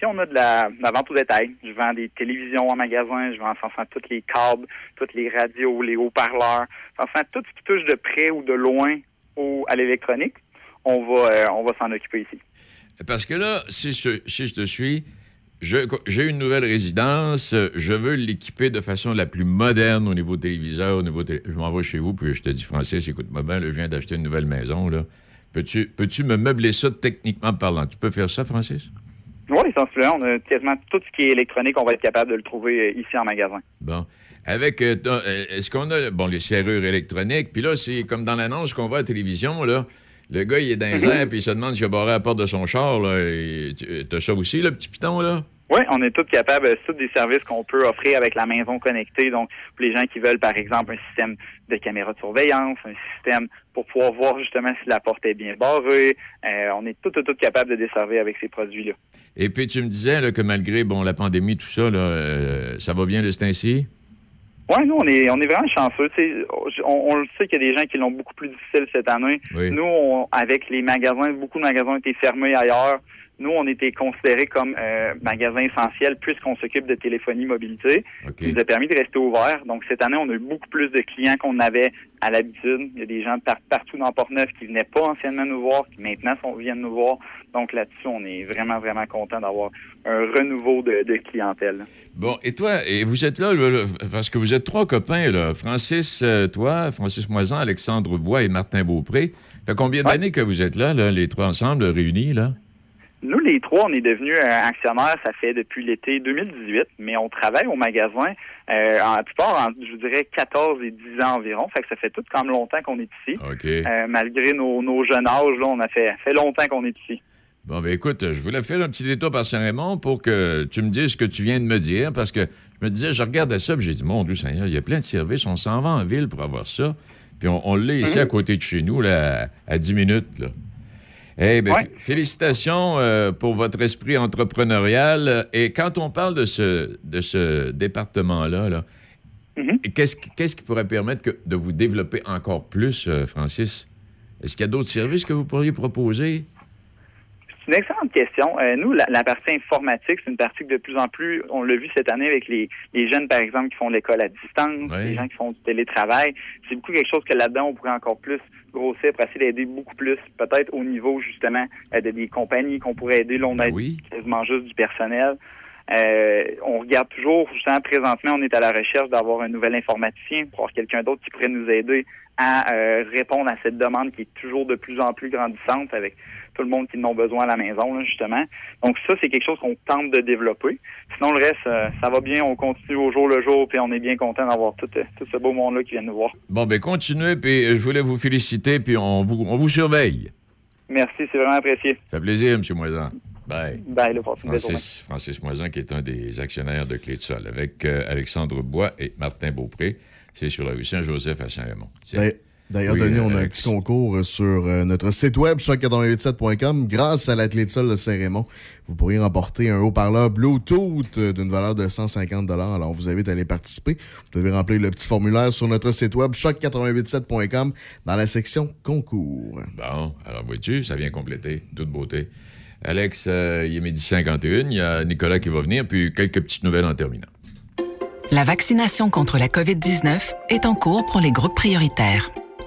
Puis on a de la, de la vente au détail. Je vends des télévisions en magasin, je vends enfin tous les câbles, toutes les radios, les haut-parleurs, enfin tout ce qui touche de près ou de loin au, à l'électronique. On va, euh, va s'en occuper ici. Parce que là, si je, te suis, j'ai une nouvelle résidence, je veux l'équiper de façon la plus moderne au niveau téléviseur, au niveau télé- Je m'en vais chez vous, puis je te dis, Francis, écoute-moi bien, là, je viens d'acheter une nouvelle maison, là. Peux-tu peux-tu me meubler ça techniquement parlant? Tu peux faire ça, Francis? Oui, essentiellement, on a quasiment tout ce qui est électronique, on va être capable de le trouver euh, ici en magasin. Bon. Avec, euh, euh, est-ce qu'on a, bon, les serrures électroniques, puis là, c'est comme dans l'annonce qu'on voit à la télévision, là, le gars, il est dans les Mhm. airs, puis il se demande s'il a barré la porte de son char, là, et t'as ça aussi, le petit piton, là? Oui, on est tous capables, euh, c'est tous des services qu'on peut offrir avec la maison connectée. Donc, pour les gens qui veulent, par exemple, un système de caméra de surveillance, un système pour pouvoir voir justement si la porte est bien barrée, euh, on est tous, tous, tous capables de desservir avec ces produits-là. Et puis, tu me disais là, que malgré bon, la pandémie, tout ça, là, euh, ça va bien de ce temps-ci? Oui, nous, on est, on est vraiment chanceux. On, on le sait qu'il y a des gens qui l'ont beaucoup plus difficile cette année. Oui. Nous, on- avec les magasins, beaucoup de magasins ont été fermés ailleurs. Nous, on était considérés comme euh, magasins essentiels puisqu'on s'occupe de téléphonie mobilité. Ça nous a permis de rester ouverts. Donc, cette année, on a eu beaucoup plus de clients qu'on avait à l'habitude. Il y a des gens par- partout dans Port-Neuf qui venaient pas anciennement nous voir, qui maintenant sont, viennent nous voir. Donc, là-dessus, on est vraiment, vraiment content d'avoir un renouveau de, de clientèle. Bon, et toi, et vous êtes là, parce que vous êtes trois copains, là. Francis, euh, toi, Francis Moisan, Alexandre Bois et Martin Beaupré. fait combien d'années que vous êtes là, là, les trois ensemble, réunis, là? Nous, les trois, on est devenus euh, actionnaires, ça fait depuis l'été 2018, mais on travaille au magasin, euh, en la plupart, en, je dirais, 14 et 10 ans environ. Fait que ça fait tout même longtemps qu'on est ici. Euh, malgré nos, nos jeunes âges, là, on a fait, fait longtemps qu'on est ici. Bon, ben écoute, je voulais faire un petit détour par Saint-Raymond pour que tu me dises ce que tu viens de me dire, parce que je me disais, je regardais ça, puis j'ai dit, mon Dieu Seigneur, il y a plein de services, on s'en va en ville pour avoir ça, puis on, on l'a ici Mhm. à côté de chez nous, là, à, à 10 minutes, là. Eh bien, félicitations euh, pour votre esprit entrepreneurial. Et quand on parle de ce, de ce département-là, là, qu'est-ce, qui- qu'est-ce qui pourrait permettre que- de vous développer encore plus, euh, Francis? Est-ce qu'il y a d'autres services que vous pourriez proposer? C'est une excellente question. Euh, nous, la, la partie informatique, c'est une partie que de plus en plus, on l'a vu cette année avec les, les jeunes, par exemple, qui font l'école à distance, les gens qui font du télétravail. C'est beaucoup quelque chose que là-dedans, on pourrait encore plus grossir pour essayer d'aider beaucoup plus, peut-être au niveau, justement, euh, de des compagnies qu'on pourrait aider. Là, on a quasiment juste du personnel. Euh, on regarde toujours, justement, présentement, on est à la recherche d'avoir un nouvel informaticien pour avoir quelqu'un d'autre qui pourrait nous aider à euh, répondre à cette demande qui est toujours de plus en plus grandissante avec tout le monde qui en a besoin à la maison, là, justement. Donc ça, c'est quelque chose qu'on tente de développer. Sinon, le reste, euh, ça va bien, on continue au jour le jour, puis on est bien content d'avoir tout, euh, tout ce beau monde-là qui vient nous voir. Bon, ben continuez, puis euh, je voulais vous féliciter, puis on vous, on vous surveille. Merci, c'est vraiment apprécié. Ça fait plaisir, M. Moisan. Bye. Bye, le Francis, Francis Moisan, qui est un des actionnaires de Clé de Sol, avec euh, Alexandre Bois et Martin Beaupré. C'est sur la rue Saint-Joseph à Saint-Raymond. D'ailleurs- Oui, Denis, on a un Alex. petit concours sur euh, notre site web, choc887.com. Grâce à l'athlète de sol de Saint-Raymond, vous pourriez remporter un haut-parleur Bluetooth euh, d'une valeur de 150 Alors, on vous invite à aller participer. Vous devez remplir le petit formulaire sur notre site web, choc887.com, dans la section concours. Bon, alors vois-tu, ça vient compléter. Toute beauté. Alex, euh, il est midi 51. Il y a Nicolas qui va venir, puis quelques petites nouvelles en terminant. La vaccination contre la COVID-19 est en cours pour les groupes prioritaires.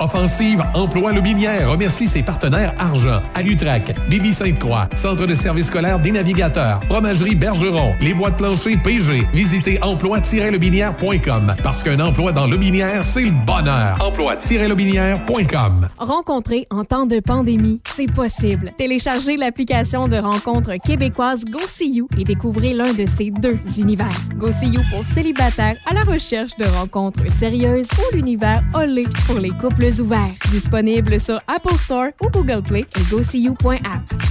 Offensive Emploi Lobinière remercie ses partenaires Argent, Alutrac, Bibi Sainte-Croix, Centre de services scolaires des navigateurs, Fromagerie Bergeron, Les Bois de plancher PG. Visitez emploi-lobinière.com parce qu'un emploi dans Lobinière, c'est le bonheur. Emploi-lobinière.com Rencontrer en temps de pandémie, c'est possible. Téléchargez l'application de rencontre québécoise GoSeeYou et découvrez l'un de ces deux univers. GoSeeYou pour célibataires à la recherche de rencontres sérieuses ou l'univers Olé pour les couples ouverts. Disponible sur Apple Store ou Google Play et GoSeeYou.app.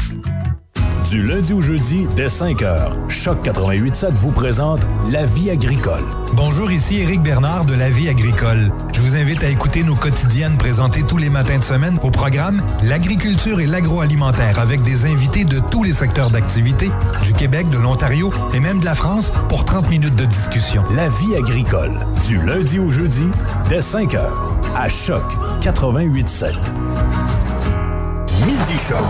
Du lundi au jeudi, dès 5h, Choc 88.7 vous présente La vie agricole. Bonjour, ici Éric Bernard de La Vie agricole. Je vous invite à écouter nos quotidiennes présentées tous les matins de semaine au programme L'agriculture et l'agroalimentaire avec des invités de tous les secteurs d'activité, du Québec, de l'Ontario et même de la France pour 30 minutes de discussion. La vie agricole, du lundi au jeudi, dès 5h, à Choc 88.7. Midi Choc.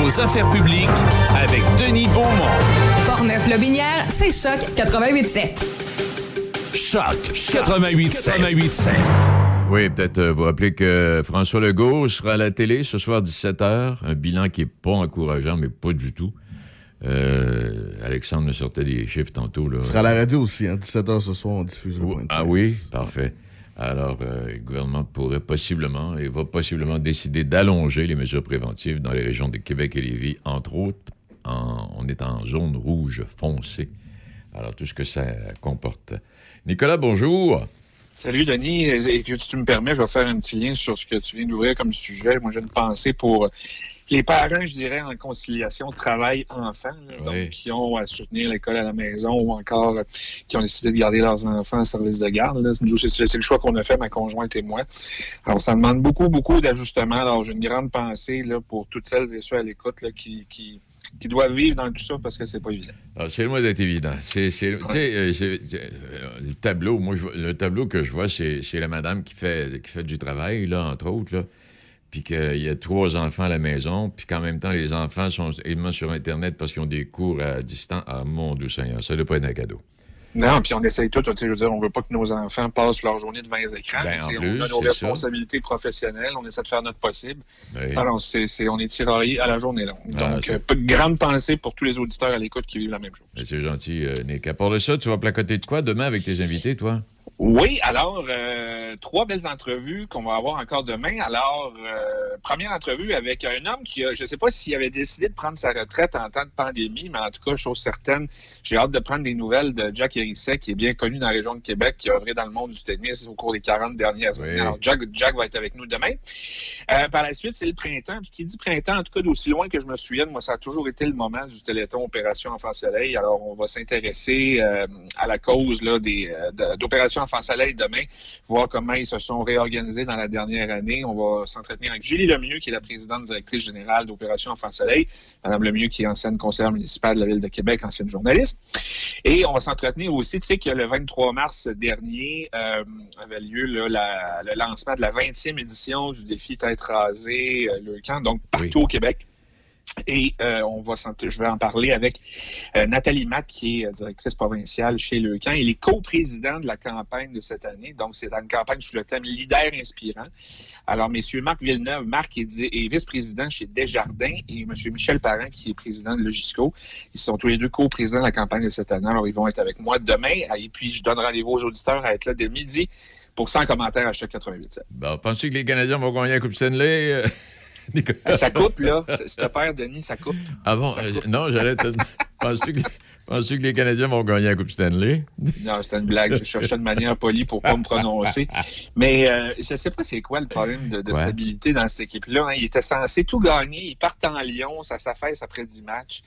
Vos affaires publiques avec Denis Beaumont. Portneuf-Lobinière, c'est Choc 88.7. Choc 88 88 Oui, peut-être euh, vous rappeler que François Legault sera à la télé ce soir 17h. Un bilan qui n'est pas encourageant, mais pas du tout. Euh, Alexandre me sortait des chiffres tantôt. Là. Ce sera à la radio aussi, hein, 17h ce soir, on diffuse le point de Ah oui, parfait. Alors, euh, le gouvernement pourrait possiblement et va possiblement décider d'allonger les mesures préventives dans les régions de Québec et Lévis, entre autres. en- on est en zone rouge foncée. Alors, tout ce que ça comporte. Nicolas, bonjour. Salut Denis, que tu me permets, je vais faire un petit lien sur ce que tu viens d'ouvrir comme sujet. Moi, j'ai une pensée pour les parents, je dirais, en conciliation travail-enfant, là, donc qui ont à soutenir l'école à la maison ou encore euh, qui ont décidé de garder leurs enfants en service de garde. là. Nous, C'est c'est le choix qu'on a fait, ma conjointe et moi. Alors, ça demande beaucoup, beaucoup d'ajustements. Alors, j'ai une grande pensée là, pour toutes celles et ceux à l'écoute là, qui, qui, qui doivent vivre dans tout ça parce que c'est pas évident. Ah, c'est loin d'être évident. C'est, euh, c'est- c'est- euh, le tableau, moi, je le tableau que je vois, c'est, c'est la madame qui fait, qui fait du travail, là, entre autres, là, puis qu'il y a trois enfants à la maison, puis qu'en même temps, les enfants sont également sur Internet parce qu'ils ont des cours à distance. Ah, mon Dieu Seigneur, ça ne doit pas être un cadeau. Non, puis on essaye tout. Je veux dire, on veut pas que nos enfants passent leur journée devant les écrans. Ben, plus, on a nos ça. responsabilités professionnelles. On essaie de faire notre possible. Oui. Alors, on est tiraillé à la journée longue. Ah, Donc, euh, grande pensée pour tous les auditeurs à l'écoute qui vivent la même chose. C'est gentil, euh, Nick. À part de ça, tu vas placoter de quoi demain avec tes invités, toi? Oui, alors, euh, trois belles entrevues qu'on va avoir encore demain. Alors, euh, première entrevue avec un homme qui a, je ne sais pas s'il avait décidé de prendre sa retraite en temps de pandémie, mais en tout cas, chose certaine, j'ai hâte de prendre des nouvelles de Jack Hérisset, qui est bien connu dans la région de Québec, qui a œuvré dans le monde du tennis au cours des 40 dernières années. Alors, Jack, Jack va être avec nous demain. Euh, par la suite, c'est le printemps. Puis qui dit printemps, en tout cas, d'aussi loin que je me souvienne, moi, ça a toujours été le moment du Téléthon Opération Enfant Soleil. Alors, on va s'intéresser euh, à la cause là, des, de- d'Opération Enfants-Soleil demain, voir comment ils se sont réorganisés dans la dernière année. On va s'entretenir avec Julie Lemieux, qui est la présidente directrice générale d'Opération Enfants-Soleil. Madame Lemieux, qui est ancienne conseillère municipale de la Ville de Québec, ancienne journaliste. Et on va s'entretenir aussi, tu sais que le 23 mars dernier euh, avait lieu là, la- le lancement de la 20e édition du défi Tête rasée, euh, le camp, donc partout au Québec. Et euh, on va je vais en parler avec euh, Nathalie Matt, qui est euh, directrice provinciale chez Leucan. Elle est co-président de la campagne de cette année. Donc, c'est une campagne sous le thème Leader inspirant. Alors, messieurs Marc Villeneuve, Marc est, vice-président chez Desjardins et monsieur Michel Parent, qui est président de Logisco. Ils sont tous les deux co-présidents de la campagne de cette année. Alors, ils vont être avec moi demain. Et puis, je donne rendez-vous aux auditeurs à être là dès midi pour 100 commentaires à chaque 88. Bon, penses-tu que les Canadiens vont gagner la Coupe Stanley? Nicolas? Ça coupe, là. Je te perds, Denis, ça coupe. Ah bon? euh, non, j'allais te... [laughs] Penses-tu que... penses-tu que les Canadiens vont gagner la Coupe Stanley? Non, c'était une blague. Je cherchais de manière polie pour pas me prononcer. Mais euh, je sais pas c'est quoi le problème de, de Ouais. stabilité dans cette équipe-là. hein. Il était censé tout gagner. Ils partent en Lyon, ça s'affaisse après 10 matchs.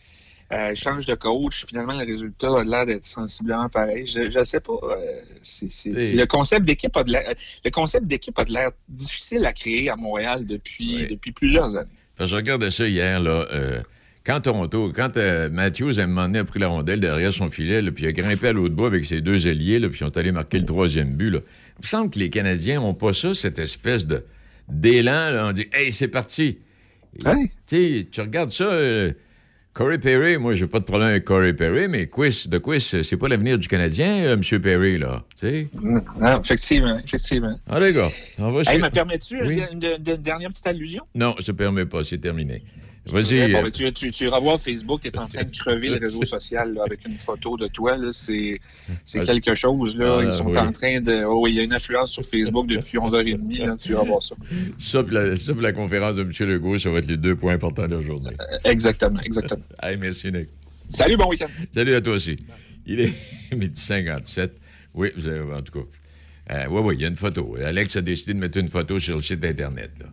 Euh, ils changent de coach. Finalement, le résultat a l'air d'être sensiblement pareil. Je ne sais pas. euh, c'est- c'est- T'sais- c'est- le concept d'équipe a de l'air. Le concept d'équipe a de l'air difficile à créer à Montréal depuis, depuis plusieurs années. Je regardais ça hier, là. euh, quand Toronto, quand Matthews, à un moment donné, a pris la rondelle derrière son filet, là, puis il a grimpé à l'autre bout avec ses deux ailiers, là, puis ils sont allés marquer le troisième but, là. Il me semble que les Canadiens n'ont pas ça, cette espèce de d'élan, là. On dit, hey, c'est parti. Tu sais, tu regardes ça, Corey Perry, moi, j'ai pas de problème avec Corey Perry, mais Quiz, de Quiz, c'est pas l'avenir du Canadien, euh, M. Perry, là. Tu sais? Non, effectivement, effectivement. Ah, les gars, on va Hey, me permets-tu Oui. une, une- une dernière petite allusion? Non, je te permets pas, c'est terminé. Vas-y. bon, euh, tu, tu, tu iras voir Facebook, tu es en train de crever le [laughs] réseau social là, avec une photo de toi. là. C'est c'est Ah, quelque chose. Là. Ah, Ils sont oui. en train de. Oh, oui, il y a une influence sur Facebook depuis 11h30. Là. Tu vas voir ça. Ça, puis la, ça, puis la conférence de M. Legault, ça va être les deux points importants de la journée. Exactement, exactement. [laughs] Hey, merci, Nick. Salut, bon week-end. Salut à toi aussi. Il est [laughs] midi 57. Oui, vous avez, en tout cas. Euh, oui, oui, il y a une photo. Alex a décidé de mettre une photo sur le site Internet. Là.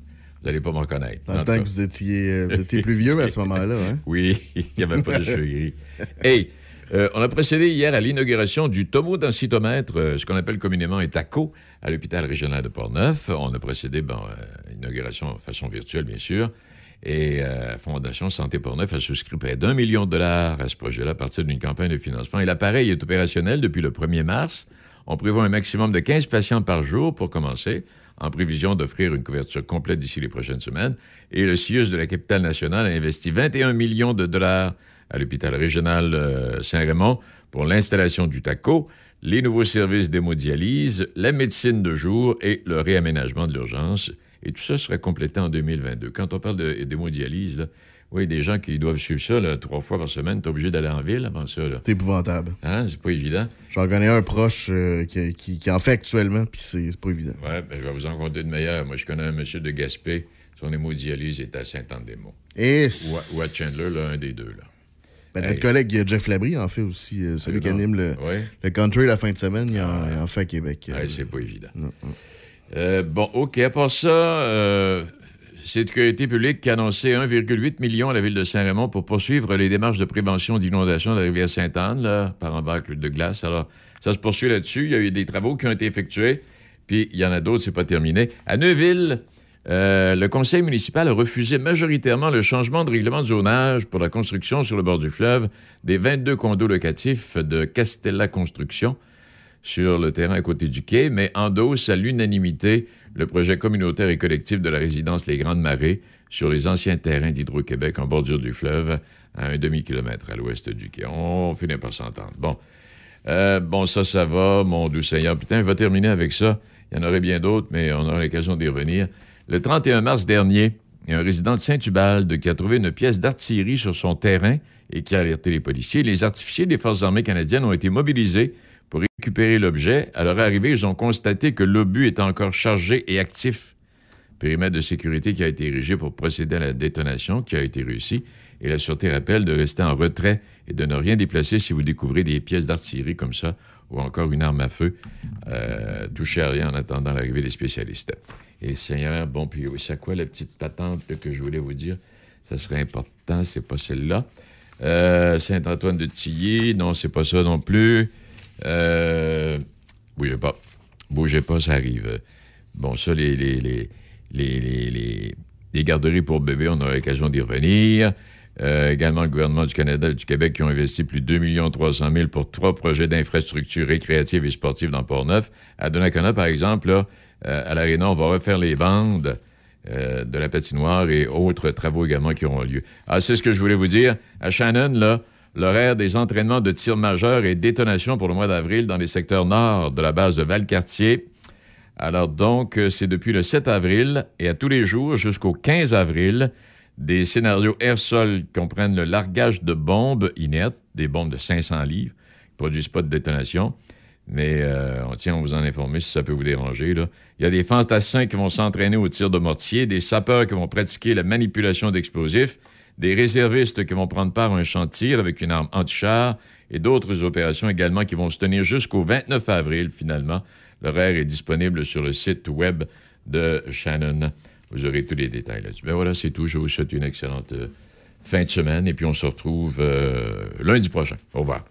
Vous n'allez pas me reconnaître. En cas. que vous étiez, euh, vous étiez plus [laughs] vieux à ce moment-là, hein? Oui, il n'y avait pas de [laughs] cheveux gris. Hey, euh, on a procédé hier à l'inauguration du tomodensitomètre, euh, ce qu'on appelle communément un TACO, à l'hôpital régional de Portneuf. On a procédé, bon, euh, inauguration de façon virtuelle, bien sûr. Et euh, Fondation Santé Portneuf a souscrit près d'un million de dollars à ce projet-là à partir d'une campagne de financement. Et l'appareil est opérationnel depuis le 1er mars. On prévoit un maximum de 15 patients par jour pour commencer, en prévision d'offrir une couverture complète d'ici les prochaines semaines. Et le CIUS de la capitale nationale a investi 21 millions de dollars à l'hôpital régional euh, Saint-Raymond pour l'installation du TACO, les nouveaux services d'hémodialyse, la médecine de jour et le réaménagement de l'urgence. Et tout ça sera complété en 2022. Quand on parle d'hémodialyse, oui, des gens qui doivent suivre ça là, trois fois par semaine, t'es obligé d'aller en ville avant ça. C'est épouvantable. Hein? C'est pas évident. J'en connais un proche euh, qui, qui- qui en fait actuellement, puis c'est pas évident. Ouais, ben, je vais vous en compter de meilleur. Moi, je connais un monsieur de Gaspé. Son hémodialyse est à Saint-Anne-des-Monts. Et Ou, à- ou à Chandler, là, un des deux. Là. Ben, Hey. notre collègue euh, Jeff Labrie en fait aussi, euh, celui qui anime le, le country la fin de semaine, il en, il en fait à Québec. euh, Ouais, c'est pas évident. Euh, bon, OK. À part ça, euh, Sécurité publique qui a annoncé 1,8 million à la ville de Saint-Raymond pour poursuivre les démarches de prévention d'inondation de la rivière Sainte-Anne, par embâcle de glace. Alors, ça se poursuit là-dessus. Il y a eu des travaux qui ont été effectués, puis il y en a d'autres, c'est pas terminé. À Neuville, euh, le conseil municipal a refusé majoritairement le changement de règlement de zonage pour la construction sur le bord du fleuve des 22 condos locatifs de Castella Construction sur le terrain à côté du quai, mais endosse à l'unanimité le projet communautaire et collectif de la résidence Les Grandes Marées sur les anciens terrains d'Hydro-Québec en bordure du fleuve, à un demi-kilomètre à l'ouest du quai. On finit par s'entendre. Bon. Euh, bon, ça, ça va, mon doux Seigneur. Putain, je vais terminer avec ça. Il y en aurait bien d'autres, mais on aura l'occasion d'y revenir. Le 31 mars dernier, un résident de Saint-Ubalde qui a trouvé une pièce d'artillerie sur son terrain et qui a alerté les policiers. Les artificiers des Forces armées canadiennes ont été mobilisés pour récupérer l'objet. À leur arrivée, ils ont constaté que l'obus était encore chargé et actif. Périmètre de sécurité qui a été érigé pour procéder à la détonation, qui a été réussi. Et la Sûreté rappelle de rester en retrait et de ne rien déplacer si vous découvrez des pièces d'artillerie comme ça ou encore une arme à feu. Euh, touchez à rien en attendant l'arrivée des spécialistes. Et Seigneur, bon, puis c'est quoi la petite patente que je voulais vous dire? Ça serait important, c'est pas celle-là. Euh, Saint-Antoine de Tilly, non, c'est pas ça non plus. Euh, bougez pas. Bougez pas, ça arrive. Bon, ça, les, les, les, les, les, garderies pour bébés, on aura l'occasion d'y revenir. Euh, également, le gouvernement du Canada et du Québec qui ont investi plus de 2 300 000 pour trois projets d'infrastructures récréatives et sportives dans Port-Neuf. À Donnacona, par exemple, euh, à l'Arena, on va refaire les bandes de la patinoire et autres travaux également qui auront lieu. Ah, c'est ce que je voulais vous dire. À Shannon, là, l'horaire des entraînements de tir majeur et détonation pour le mois d'avril dans les secteurs nord de la base de Valcartier. Alors donc, euh, c'est depuis le 7 avril et à tous les jours jusqu'au 15 avril, des scénarios air-sol comprennent le largage de bombes inertes, des bombes de 500 livres, qui ne produisent pas de détonation. Mais euh, on tient à vous en informer si ça peut vous déranger. Il y a des fantassins qui vont s'entraîner au tir de mortier, des sapeurs qui vont pratiquer la manipulation d'explosifs, des réservistes qui vont prendre part à un tir avec une arme anti-char et d'autres opérations également qui vont se tenir jusqu'au 29 avril finalement. L'horaire est disponible sur le site web de Shannon. Vous aurez tous les détails là-dessus. Ben voilà, c'est tout. Je vous souhaite une excellente euh, fin de semaine et puis on se retrouve euh, lundi prochain. Au revoir.